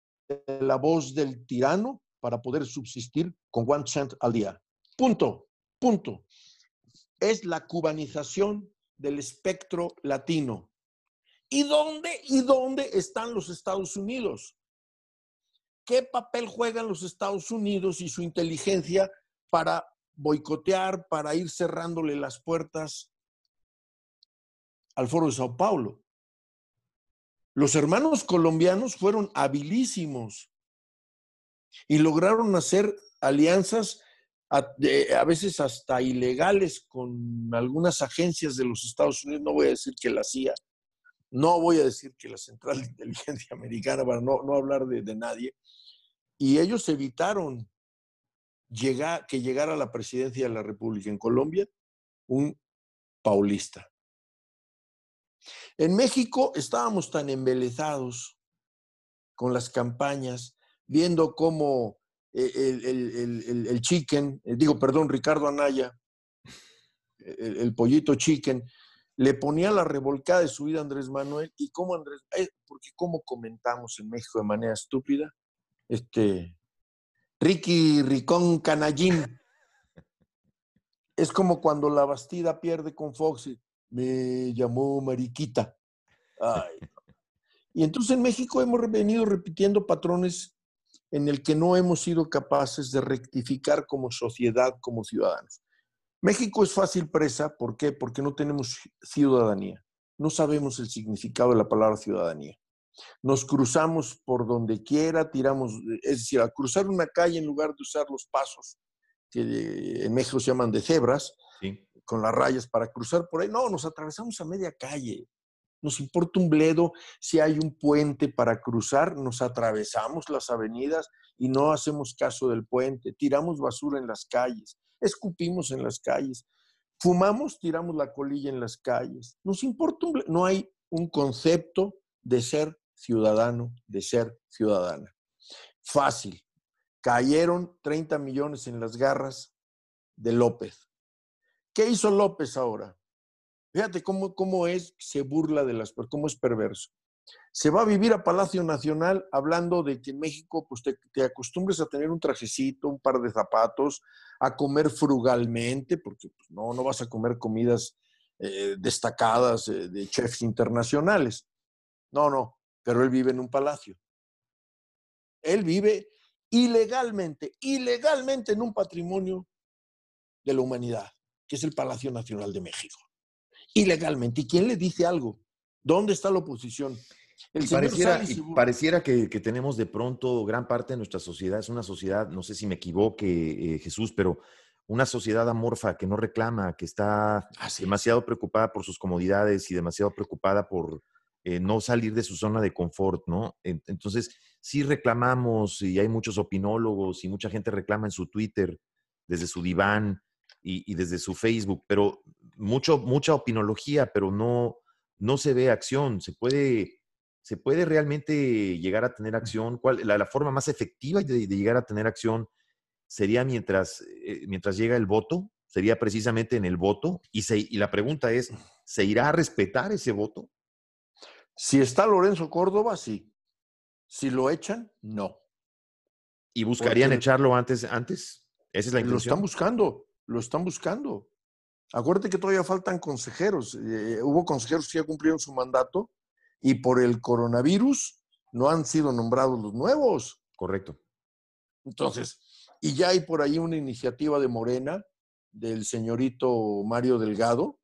la voz del tirano para poder subsistir con one cent al día. Punto, punto. Es la cubanización del espectro latino. ¿Y dónde, y dónde están los Estados Unidos? ¿Qué papel juegan los Estados Unidos y su inteligencia para boicotear, para ir cerrándole las puertas al Foro de Sao Paulo? Los hermanos colombianos fueron habilísimos y lograron hacer alianzas a, veces hasta ilegales con algunas agencias de los Estados Unidos, no voy a decir que la CIA, no voy a decir que la Central de Inteligencia Americana, para no, hablar de, de, nadie, y ellos evitaron llegar, que llegara a la presidencia de la República en Colombia un paulista. En México estábamos tan embelezados con las campañas, viendo cómo eh, el, chicken, eh, digo, perdón, Ricardo Anaya, el, pollito chicken, le ponía la revolcada de su vida a Andrés Manuel y cómo Andrés, eh, porque cómo comentamos en México de manera estúpida, este, Ricky Ricón Canallín. Es como cuando la Bastida pierde con Foxy. Me llamó Mariquita. Y entonces en México hemos venido repitiendo patrones en el que no hemos sido capaces de rectificar como sociedad, como ciudadanos. México es fácil presa, ¿por qué? Porque no tenemos ciudadanía. No sabemos el significado de la palabra ciudadanía. Nos cruzamos por donde quiera, tiramos, es decir, a cruzar una calle en lugar de usar los pasos que en México se llaman de cebras, con las rayas para cruzar por ahí, no, nos atravesamos a media calle. Nos importa un bledo si hay un puente para cruzar, nos atravesamos las avenidas y no hacemos caso del puente, tiramos basura en las calles, escupimos en las calles, fumamos, tiramos la colilla en las calles. Nos importa un bledo, no hay un concepto de ser ciudadano, de ser ciudadana. Fácil. Cayeron 30 millones en las garras de López. ¿Qué hizo López ahora? Fíjate cómo, cómo es, se burla de las cómo es perverso. Se va a vivir a Palacio Nacional hablando de que en México pues te, acostumbres a tener un trajecito, un par de zapatos, a comer frugalmente, porque pues, no, no vas a comer comidas eh, destacadas eh, de chefs internacionales. No, no, pero él vive en un palacio. Él vive ilegalmente, ilegalmente en un patrimonio de la humanidad, que es el Palacio Nacional de México ilegalmente. ¿Y quién le dice algo? ¿Dónde está la oposición? El pareciera, pareciera que, tenemos de pronto gran parte de nuestra sociedad, es una sociedad, no sé si me equivoque, eh, Jesús, pero una sociedad amorfa que no reclama, que está ah, demasiado preocupada por sus comodidades y demasiado preocupada por eh, no salir de su zona de confort, ¿no? Entonces, sí reclamamos y hay muchos opinólogos y mucha gente reclama en su Twitter, desde su diván, y, desde su Facebook, pero mucho, mucha opinología, pero no, no se ve acción. Se puede, se puede realmente llegar a tener acción. ¿Cuál, la, forma más efectiva de, llegar a tener acción sería mientras, eh, mientras llega el voto, sería precisamente en el voto. Y, se, y la pregunta es, ¿se irá a respetar ese voto? Si está Lorenzo Córdoba, sí. Si lo echan, no. ¿Y buscarían echarlo antes? antes? Esa es la intención. Lo están buscando lo están buscando. Acuérdate que todavía faltan consejeros. Eh, hubo consejeros que ya cumplieron su mandato y por el coronavirus no han sido nombrados los nuevos. Correcto. Entonces, y ya hay por ahí una iniciativa de Morena, del señorito Mario Delgado,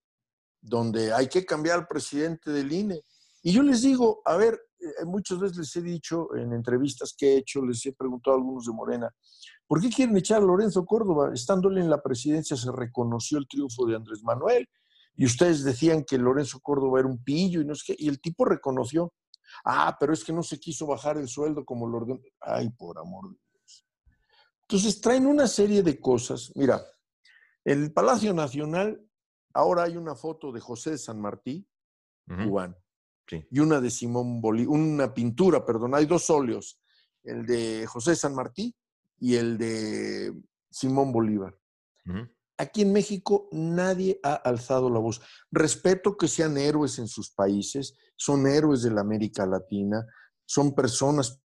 donde hay que cambiar al presidente del INE. Y yo les digo, a ver, eh, muchas veces les he dicho en entrevistas que he hecho, les he preguntado a algunos de Morena, ¿por qué quieren echar a Lorenzo Córdoba? Estándole en la presidencia se reconoció el triunfo de Andrés Manuel y ustedes decían que Lorenzo Córdoba era un pillo y no sé qué, y el tipo reconoció, ah, pero es que no se quiso bajar el sueldo como lo ordenó. Ay, por amor de Dios. Entonces traen una serie de cosas. Mira, en el Palacio Nacional ahora hay una foto de José de San Martín, cubano, y una de Simón Bolívar, una pintura, perdón, hay dos óleos, el de José de San Martín y el de Simón Bolívar. Aquí en México nadie ha alzado la voz. Respeto que sean héroes en sus países, son héroes de la América Latina, son personas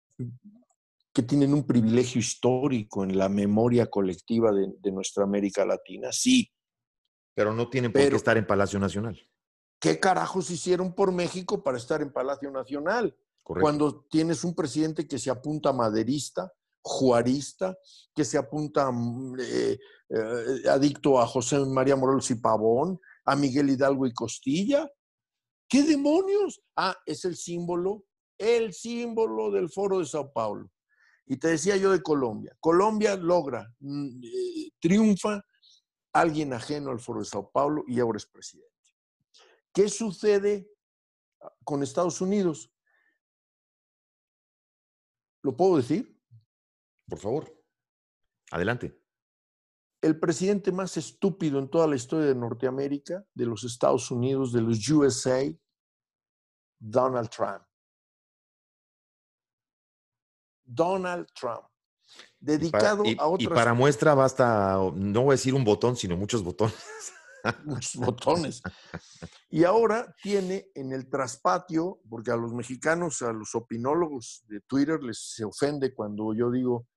que tienen un privilegio histórico en la memoria colectiva de, nuestra América Latina, sí. Pero no tienen por qué estar en Palacio Nacional. ¿Qué carajos hicieron por México para estar en Palacio Nacional? Cuando tienes un presidente que se apunta maderista, juarista, que se apunta mm, eh, eh, adicto a José María Morelos y Pavón, a Miguel Hidalgo y Costilla. ¿Qué demonios? Ah, es el símbolo, el símbolo del Foro de Sao Paulo. Y te decía yo de Colombia. Colombia logra, mm, eh, triunfa alguien ajeno al Foro de Sao Paulo y ahora es presidente. ¿Qué sucede con Estados Unidos? ¿Lo puedo decir? Por favor, adelante. El presidente más estúpido en toda la historia de Norteamérica, de los Estados Unidos, de los USA, Donald Trump. Donald Trump. Dedicado a otras. Y para muestra basta, no voy a decir un botón, sino muchos botones. muchos botones. Y ahora tiene en el traspatio, porque a los mexicanos, a los opinólogos de Twitter les se ofende cuando yo digo,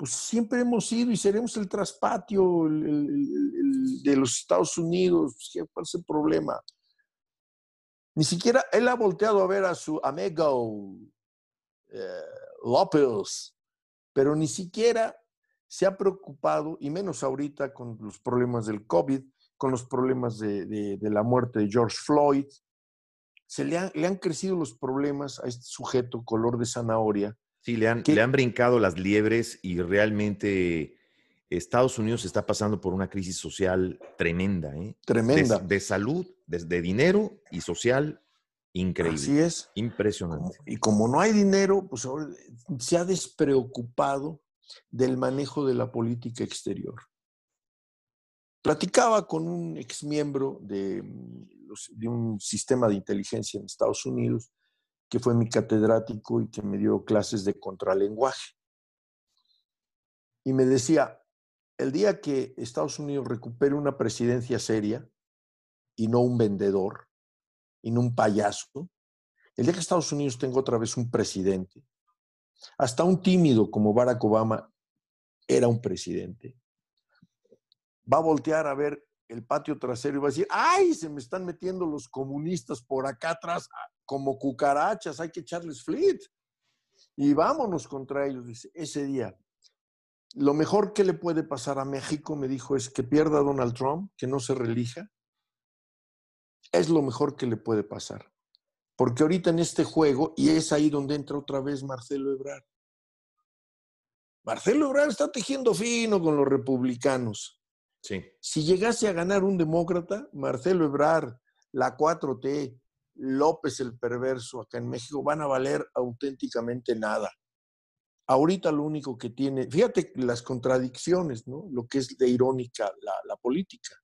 pues siempre hemos sido y seremos el traspatio de los Estados Unidos, pues, ¿cuál es el problema? Ni siquiera él ha volteado a ver a su amigo eh, López, pero ni siquiera se ha preocupado, y menos ahorita con los problemas del COVID, con los problemas de, la muerte de George Floyd. Se le, le, han crecido los problemas a este sujeto color de zanahoria. Sí, le han, le han brincado las liebres y realmente Estados Unidos está pasando por una crisis social tremenda. ¿eh? Tremenda. De, salud, de, dinero y social increíble. Así es. Impresionante. y como no hay dinero, pues ahora se ha despreocupado del manejo de la política exterior. Platicaba con un exmiembro de, mm, de un sistema de inteligencia en Estados Unidos, que fue mi catedrático y que me dio clases de contralenguaje. Y me decía, el día que Estados Unidos recupere una presidencia seria y no un vendedor y no un payaso, el día que Estados Unidos tenga otra vez un presidente, hasta un tímido como Barack Obama era un presidente, va a voltear a ver el patio trasero y va a decir, ay, se me están metiendo los comunistas por acá atrás como cucarachas, hay que echarles flit. Y vámonos contra ellos, ese día. Lo mejor que le puede pasar a México, me dijo, es que pierda a Donald Trump, que no se relija. Es lo mejor que le puede pasar. Porque ahorita en este juego, y es ahí donde entra otra vez Marcelo Ebrard. Marcelo Ebrard está tejiendo fino con los republicanos. Si llegase a ganar un demócrata, Marcelo Ebrard, la 4T, López el perverso acá en México, van a valer auténticamente nada. Ahorita lo único que tiene, fíjate las contradicciones, ¿no? Lo que es de irónica la, la política.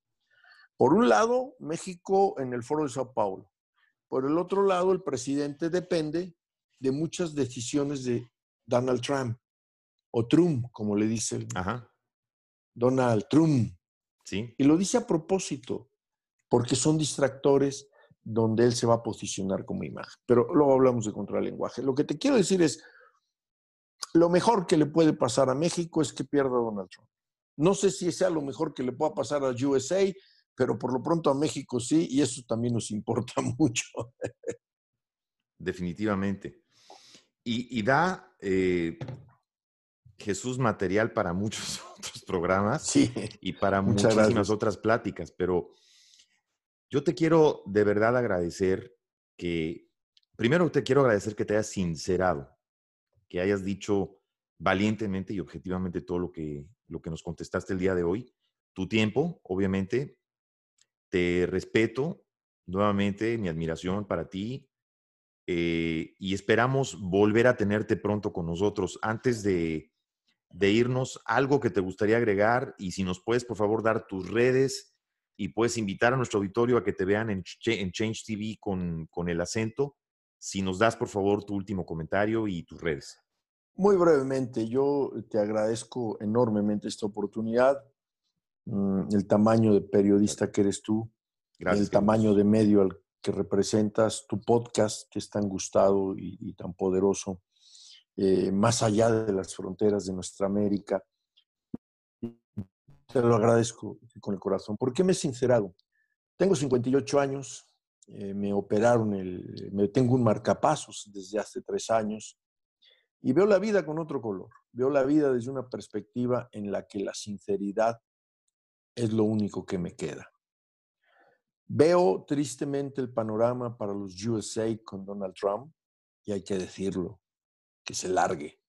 Por un lado, México en el Foro de Sao Paulo. Por el otro lado, el presidente depende de muchas decisiones de Donald Trump, o Trump, como le dice el Donald Trump. Y lo dice a propósito, porque son distractores donde él se va a posicionar como imagen. Pero luego hablamos de contralenguaje. Lo que te quiero decir es, lo mejor que le puede pasar a México es que pierda Donald Trump. No sé si sea lo mejor que le pueda pasar a USA, pero por lo pronto a México sí, y eso también nos importa mucho. Definitivamente. Y, da eh, Jesús material para muchos otros programas y para muchísimas otras pláticas, pero yo te quiero de verdad agradecer que primero te quiero agradecer que te hayas sincerado, que hayas dicho valientemente y objetivamente todo lo que, lo que nos contestaste el día de hoy. Tu tiempo, obviamente, te respeto nuevamente, mi admiración para ti eh, y esperamos volver a tenerte pronto con nosotros. Antes de, de irnos, algo que te gustaría agregar y si nos puedes, por favor, dar tus redes y puedes invitar a nuestro auditorio a que te vean en, en Change TV con, con el acento. Si nos das, por favor, tu último comentario y tus redes. Muy brevemente, yo te agradezco enormemente esta oportunidad, mm, el tamaño de periodista que eres tú, el tamaño de medio al que representas, tu podcast que es tan gustado y, tan poderoso, eh, más allá de las fronteras de nuestra América. Te lo agradezco con el corazón. ¿Por qué me he sincerado? Tengo 58 años, eh, me operaron, el, me tengo un marcapasos desde hace tres años y veo la vida con otro color. Veo la vida desde una perspectiva en la que la sinceridad es lo único que me queda. Veo tristemente el panorama para los USA con Donald Trump y hay que decirlo, que se largue.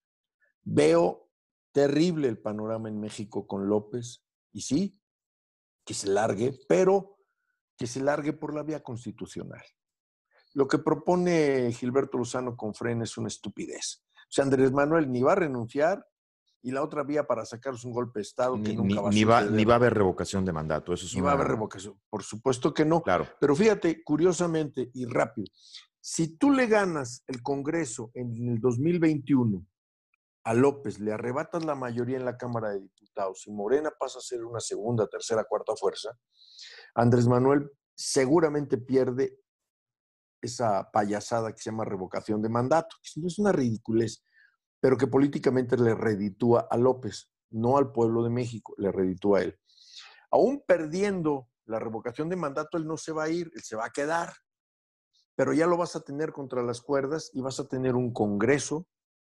Veo terrible el panorama en México con López y sí, que se largue, pero que se largue por la vía constitucional. Lo que propone Gilberto Lozano con Fren es una estupidez. O sea, Andrés Manuel ni va a renunciar y la otra vía para sacarse un golpe de Estado que ni, nunca va a ni va, ni va a haber revocación de mandato. Eso es ni va a haber revocación. Por supuesto que no. Claro. Pero fíjate, curiosamente y rápido, si tú le ganas el Congreso en el 2021 a López, le arrebatas la mayoría en la Cámara de Diputados y Morena pasa a ser una segunda, tercera, cuarta fuerza, Andrés Manuel seguramente pierde esa payasada que se llama revocación de mandato, que no es una ridiculez pero que políticamente le reditúa a López, no al pueblo de México, le reditúa a él. Aún perdiendo la revocación de mandato, él no se va a ir, él se va a quedar, pero ya lo vas a tener contra las cuerdas y vas a tener un Congreso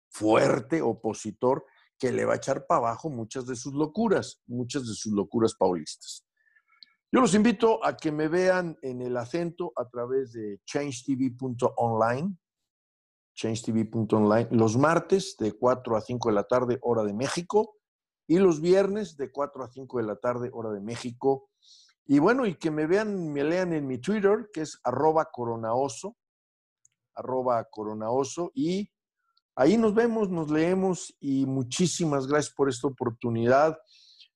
fuerte, opositor, que le va a echar para abajo muchas de sus locuras, muchas de sus locuras paulistas. Yo los invito a que me vean en el acento a través de changetv.online, changetv.online, los martes de 4 a 5 de la tarde, hora de México, y los viernes de 4 a 5 de la tarde, hora de México. Y bueno, y que me vean, me lean en mi Twitter, que es arroba coronaoso, arroba coronaoso, y ahí nos vemos, nos leemos, y muchísimas gracias por esta oportunidad.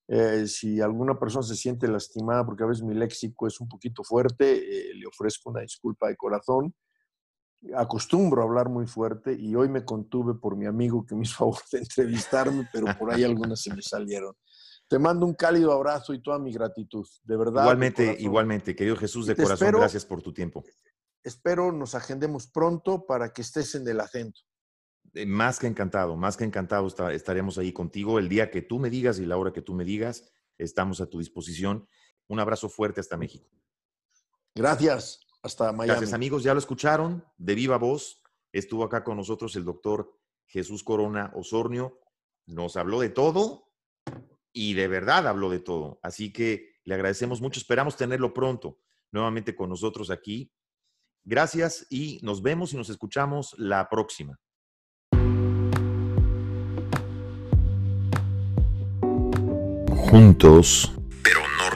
Eh, si alguna persona se siente lastimada, porque a veces mi léxico es un poquito fuerte, eh, le ofrezco una disculpa de corazón acostumbro a hablar muy fuerte y hoy me contuve por mi amigo que me hizo favor de entrevistarme, pero por ahí algunas se me salieron. Te mando un cálido abrazo y toda mi gratitud, de verdad. Igualmente, igualmente, querido Jesús de corazón, gracias por tu tiempo. Espero nos agendemos pronto para que estés en el acento. Eh, más que encantado, más que encantado estaremos ahí contigo el día que tú me digas y la hora que tú me digas, estamos a tu disposición. Un abrazo fuerte hasta México. Gracias. Hasta Miami. Gracias, amigos. Ya lo escucharon de viva voz. Estuvo acá con nosotros el doctor Jesús Corona Osornio. Nos habló de todo y de verdad habló de todo. Así que le agradecemos mucho. Esperamos tenerlo pronto nuevamente con nosotros aquí. Gracias y nos vemos y nos escuchamos la próxima. Juntos, pero no